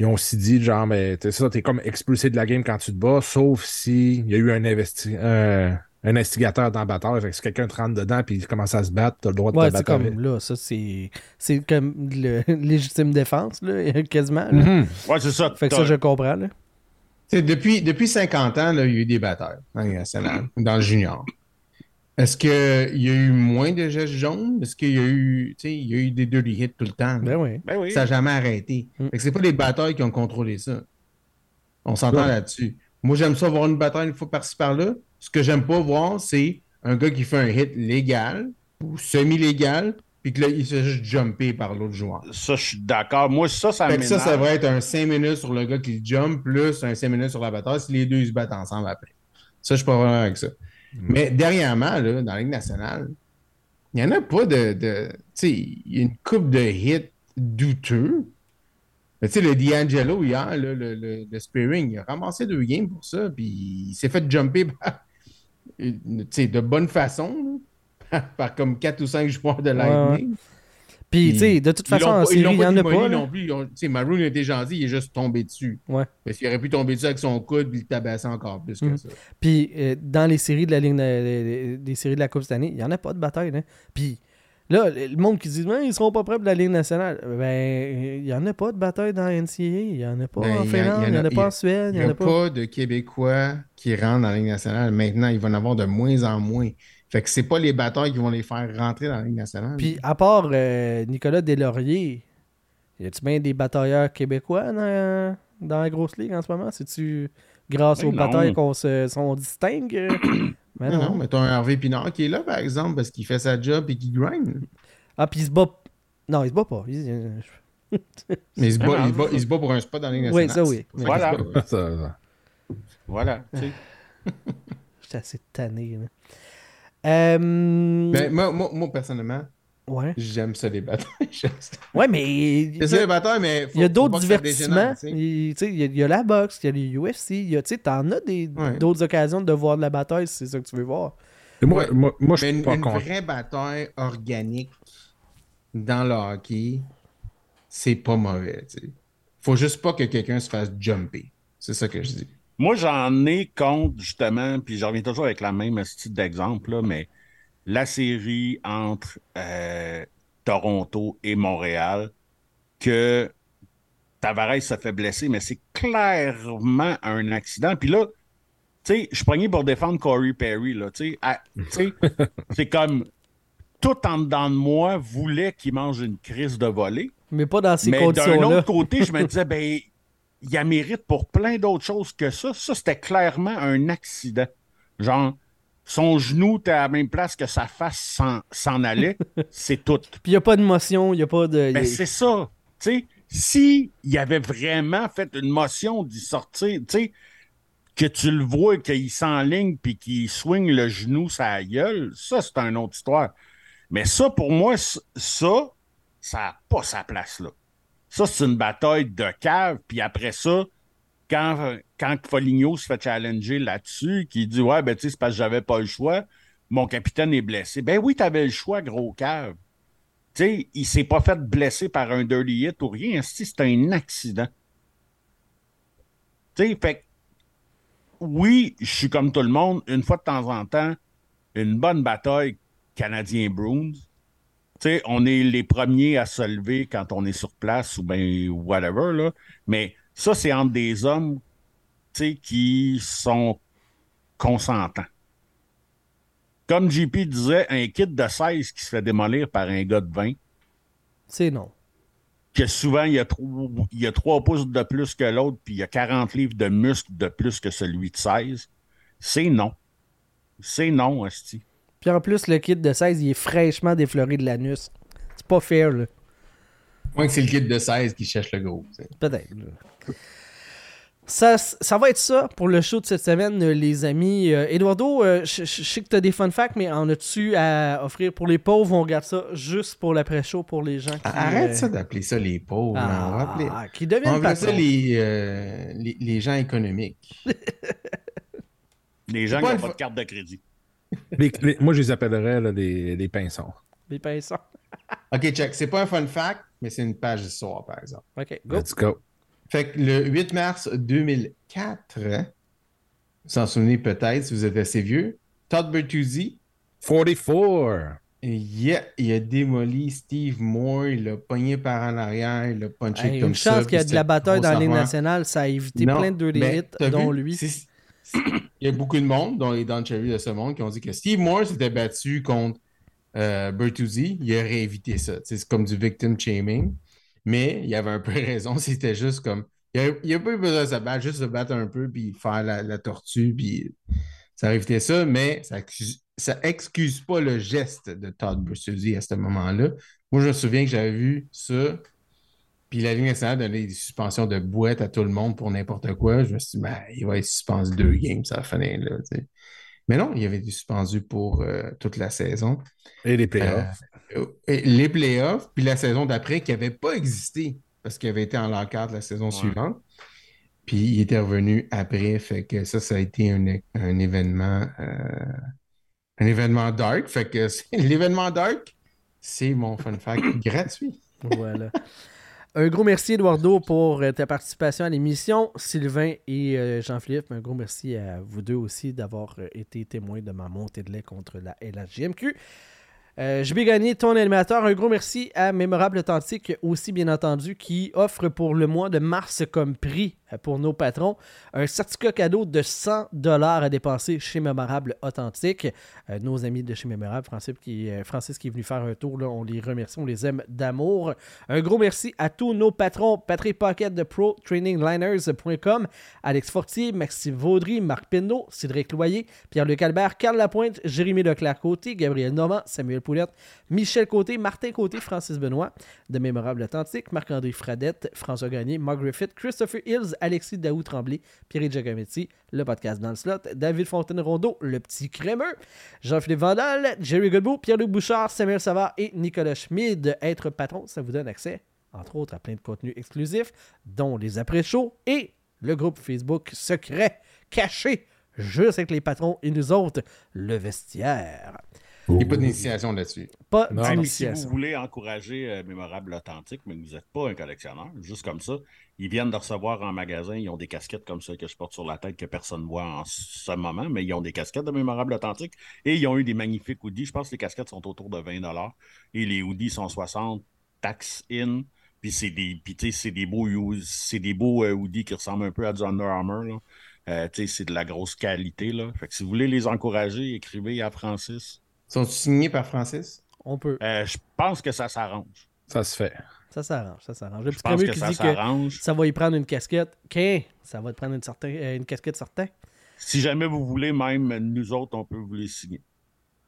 ils ont aussi dit, genre, mais t'es ça, t'es comme expulsé de la game quand tu te bats, sauf s'il y a eu un, investi un, un instigateur dans la bataille. Fait que si quelqu'un te rentre dedans puis il commence à se battre, t'as le droit de Ouais, te c'est battre. comme là, ça c'est c'est comme le légitime défense là, quasiment. là. Mhm. Ouais, c'est ça. Fait que ça je comprends là. Tu depuis, depuis 50 ans, là, il y a eu des batailles dans le national, dans le junior. Est-ce qu'il y a eu moins de gestes jaunes? Est-ce qu'il y a eu, tu sais, il y a eu des dirty hits tout le temps? Ben oui. Ben oui. Ça n'a jamais arrêté. Mm. C'est pas les batailles qui ont contrôlé ça. On s'entend Ouais. là-dessus. Moi, j'aime ça voir une bataille une fois par-ci par-là. Ce que j'aime pas voir, c'est un gars qui fait un hit légal ou semi-légal, puis que là, il se fait juste jumper par l'autre joueur. Ça, je suis d'accord. Moi, ça, ça Fait que ça, ça va être un 5 minutes sur le gars qui le jump plus un 5 minutes sur la bataille si les deux ils se battent ensemble après. Ça, je suis pas vraiment avec ça. Mais dernièrement, là, dans la Ligue nationale, il n'y en a pas de. de tu sais, il y a une coupe de hits douteux. Mais Tu sais, le D'Angelo hier, là, le, le, le Spearing, il a ramassé deux games pour ça, puis il s'est fait jumper par, de bonne façon, là, par comme 4 ou 5 joueurs de Lightning. Puis Ils- tu sais, de toute Ils façon en série, ils il y en a pas. non plus. Ils Tu sais, Maroon été gentil, il est juste tombé dessus. Ouais. Parce qu'il aurait pu tomber dessus avec son coude puis le tabasser encore plus que Mhm. ça. Puis euh, dans les séries de la ligne des, des séries de la Coupe cette année, il n'y en a pas de bataille. Là. Puis là, le monde qui dit Ben, ils seront pas prêts pour la Ligue nationale. Ben, il n'y en a pas de bataille dans la NCAA. Il n'y en a pas Ben, en Finlande, il n'y en a, pas en Suède, Il n'y n'y a pas de Québécois qui rentrent dans la Ligue nationale. Maintenant, il va en avoir de moins en moins. Fait que c'est pas les batailles qui vont les faire rentrer dans la Ligue nationale. Puis à part euh, Nicolas Deslauriers, y a-tu bien des batailleurs québécois dans, dans la grosse ligue en ce moment? C'est-tu grâce Ben aux non. batailles qu'on se, distingue? Ben non, non. mais t'as un Hervé Pinard qui est là, par exemple, parce qu'il fait sa job et qu'il grind. Ah, puis il se bat. Non, il se bat pas. Il- Mais il se, bat, il, se bat, il se bat pour un spot dans la Ligue Oui, nationale. ça oui. Voilà. Ça, ça. Voilà. sais. J'étais assez tanné. Là. Euh, Ben, moi, moi, moi, personnellement, ouais. j'aime ça les batailles. Ça. Ouais, mais. il C'est y ça a- les batailles, mais faut- Il y a d'autres divertissements. dégénère, tu sais. Il y, a- il y a la boxe, il y a les UFC. il y a- Tu sais, t'en as des- Ouais. d'autres occasions de voir de la bataille si c'est ça que tu veux voir. Et moi, Ouais. moi, moi, je Mais suis une, pas une content. vraie bataille organique dans le hockey, c'est pas mauvais. tu sais. Faut juste pas que quelqu'un se fasse jumper. C'est ça que je dis. Moi, j'en ai contre, justement, puis je reviens toujours avec la même style d'exemple, là, mais la série entre euh, Toronto et Montréal, que Tavares se fait blesser, mais c'est clairement un accident. Puis là, tu sais, je pogné pour défendre Corey Perry, là, tu sais. c'est comme tout en dedans de moi voulait qu'il mange une crise de volée. Mais pas dans ces Mais d'un conditions-là. autre côté, je me disais, ben, il a mérite pour plein d'autres choses que ça. Ça, c'était clairement un accident. Genre, son genou était à la même place que sa face s'en, s'en allait. C'est tout. Puis il n'y a pas de motion, il n'y a pas de. Ben, il- c'est ça. Tu sais, si il avait vraiment fait une motion d'y sortir, tu sais, que tu le vois, qu'il s'enligne puis qu'il swing le genou sa gueule, ça, c'est une autre histoire. Mais ça, pour moi, ça, ça n'a pas sa place là. Ça, c'est une bataille de cave. Puis après ça, quand, quand Foligno se fait challenger là-dessus, qui dit Ouais, ben tu sais, c'est parce que j'avais pas le choix. mon capitaine est blessé. Ben oui, t'avais le choix, gros cave. Tu sais, il s'est pas fait blesser par un dirty hit ou rien. C'est un accident. Tu sais, fait oui, je suis comme tout le monde. Une fois de temps en temps, une bonne bataille Canadien-Bruins. Sais, on est les premiers à se lever quand on est sur place ou ben whatever, là. Mais ça, c'est entre des hommes, tu sais, qui sont consentants. Comme JP disait, un kit de 16 qui se fait démolir par un gars de 20, C'est non. que souvent il y a, il y a 3 pouces de plus que l'autre, puis il y a 40 livres de muscles de plus que celui de 16, c'est non. C'est non, Asti. Puis en plus, le kit de 16, il est fraîchement défloré de l'anus. C'est pas fair, là. Moins que c'est le kit de 16 qui cherche le gros. Peut-être. Ça, ça va être ça pour le show de cette semaine, euh, les amis. Euh, Eduardo, euh, je je- je sais que tu as des fun facts, mais en as-tu à offrir pour les pauvres? On regarde ça juste pour l'après-show pour les gens qui. Arrête euh, ça d'appeler ça les pauvres. là. on va appeler, Ah, qui on deviennent va appeler ça les, euh, les, les gens économiques. Les gens qui n'ont pas de carte de crédit. Les- les- moi, je les appellerais là, des, des pinsons. Les pinceaux. OK, check. C'est pas un fun fact, mais c'est une page d'histoire, par exemple. OK, go. Let's go. Fait que le 8 mars 2004, hein, vous s'en souvenez peut-être si vous êtes assez vieux, Todd Bertuzzi, 44. yeah, il a démoli Steve Moore, il l'a pogné par en arrière, il l'a punché Hey, comme une ça. chance qu'il y a de la bataille dans la Ligue nationale. Ça a évité Non, plein de hits, t'as dont vu, lui. Il y a beaucoup de monde, dont les Don Cherry de ce monde, qui ont dit que Steve Moore s'était battu contre euh, Bertuzzi. Il aurait évité ça. C'est comme du victim shaming. Mais il avait un peu raison. C'était juste comme. Il n'y a, pas eu besoin de se battre, juste se battre un peu, puis faire la, la tortue, puis ça aurait évité ça. Mais ça ça excuse pas le geste de Todd Bertuzzi à ce moment-là. Moi, je me souviens que j'avais vu ça. Puis la Ligue nationale donnait des suspensions de boîte à tout le monde pour n'importe quoi. Je me suis dit, ben, il va être suspendu deux games, ça va finir là. Mais non, il avait été suspendu pour euh, toute la saison. Et les playoffs. Euh, et les playoffs, puis la saison d'après, qui n'avait pas existé parce qu'il avait été en l'encadre la saison suivante. Puis il était revenu après. Fait que ça, ça a été un, un événement euh, un événement dark. Fait que l'événement dark, c'est mon fun fact gratuit. Voilà. Un gros merci, Eduardo, pour euh, ta participation à l'émission. Sylvain et euh, Jean-Philippe, un gros merci à vous deux aussi d'avoir euh, été témoins de ma montée de lait contre la LHJMQ. Je vais gagner ton animateur. Un gros merci à Mémorable Authentique aussi, bien entendu, qui offre pour le mois de mars comme prix pour nos patrons un certificat cadeau de 100 dollars à dépenser chez Mémorable Authentique. Euh, nos amis de chez Mémorable, Francis qui, euh, Francis qui est venu faire un tour, là, on les remercie, on les aime d'amour. Un gros merci à tous nos patrons, Patrick Pocket de ProTrainingLiners.com, Alex Fortier, Maxime Vaudry, Marc Pinot, Cédric Loyer, Pierre-Luc Albert, Carl Lapointe, Jérémy Leclerc-Côté, Gabriel Normand, Samuel Poulette, Michel Côté, Martin Côté, Francis Benoît, de Mémorable Authentique, Marc-André Fradette, François Gagné, Mark Griffith, Christopher Hills, Alexis Daou Tremblay, Pierre Giacometti, le podcast dans le slot, David Fontaine-Rondeau, le petit crémeux, Jean-Philippe Vandal, Jerry Godbout, Pierre-Luc Bouchard, Samuel Savard et Nicolas Schmid. Être patron, ça vous donne accès, entre autres, à plein de contenus exclusifs, dont les après-shows et le groupe Facebook secret, caché, juste avec les patrons et nous autres, le vestiaire. Il n'y a pas d'initiation là-dessus. Pas si vous voulez encourager euh, Mémorable Authentique, mais que vous n'êtes pas un collectionneur, juste comme ça, ils viennent de recevoir en magasin, ils ont des casquettes comme ça que je porte sur la tête que personne ne voit en ce moment, mais ils ont des casquettes de Mémorable Authentique et ils ont eu des magnifiques hoodies. Je pense que les casquettes sont autour de 20 et les hoodies sont 60, tax in. Puis c'est des, puis tu sais, c'est des beaux, you- c'est des beaux euh, hoodies qui ressemblent un peu à du Under Armour. Là. Euh, tu sais, c'est de la grosse qualité. Là. Fait que si vous voulez les encourager, écrivez à Francis. Sont signés par Francis? On peut. Euh, je pense que ça s'arrange. Ça se fait. Ça s'arrange, ça s'arrange. Le Je petit pense que qui ça dit que ça va y prendre une casquette. OK, ça va te prendre une, certain, euh, une casquette certain. Si jamais vous voulez, même nous autres, on peut vous les signer.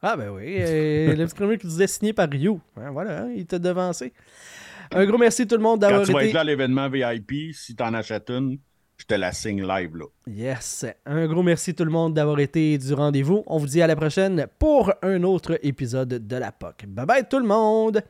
Ah ben oui, euh, le petit crémeux qui disait signé par Ryu. Hein, voilà, hein, il t'a devancé. Un gros merci tout le monde Quand d'avoir tu vas être été... là à l'événement VIP, si tu en achètes une, je te la signe live là. Yes. Un gros merci tout le monde d'avoir été du rendez-vous. On vous dit à la prochaine pour un autre épisode de la POC. Bye bye tout le monde!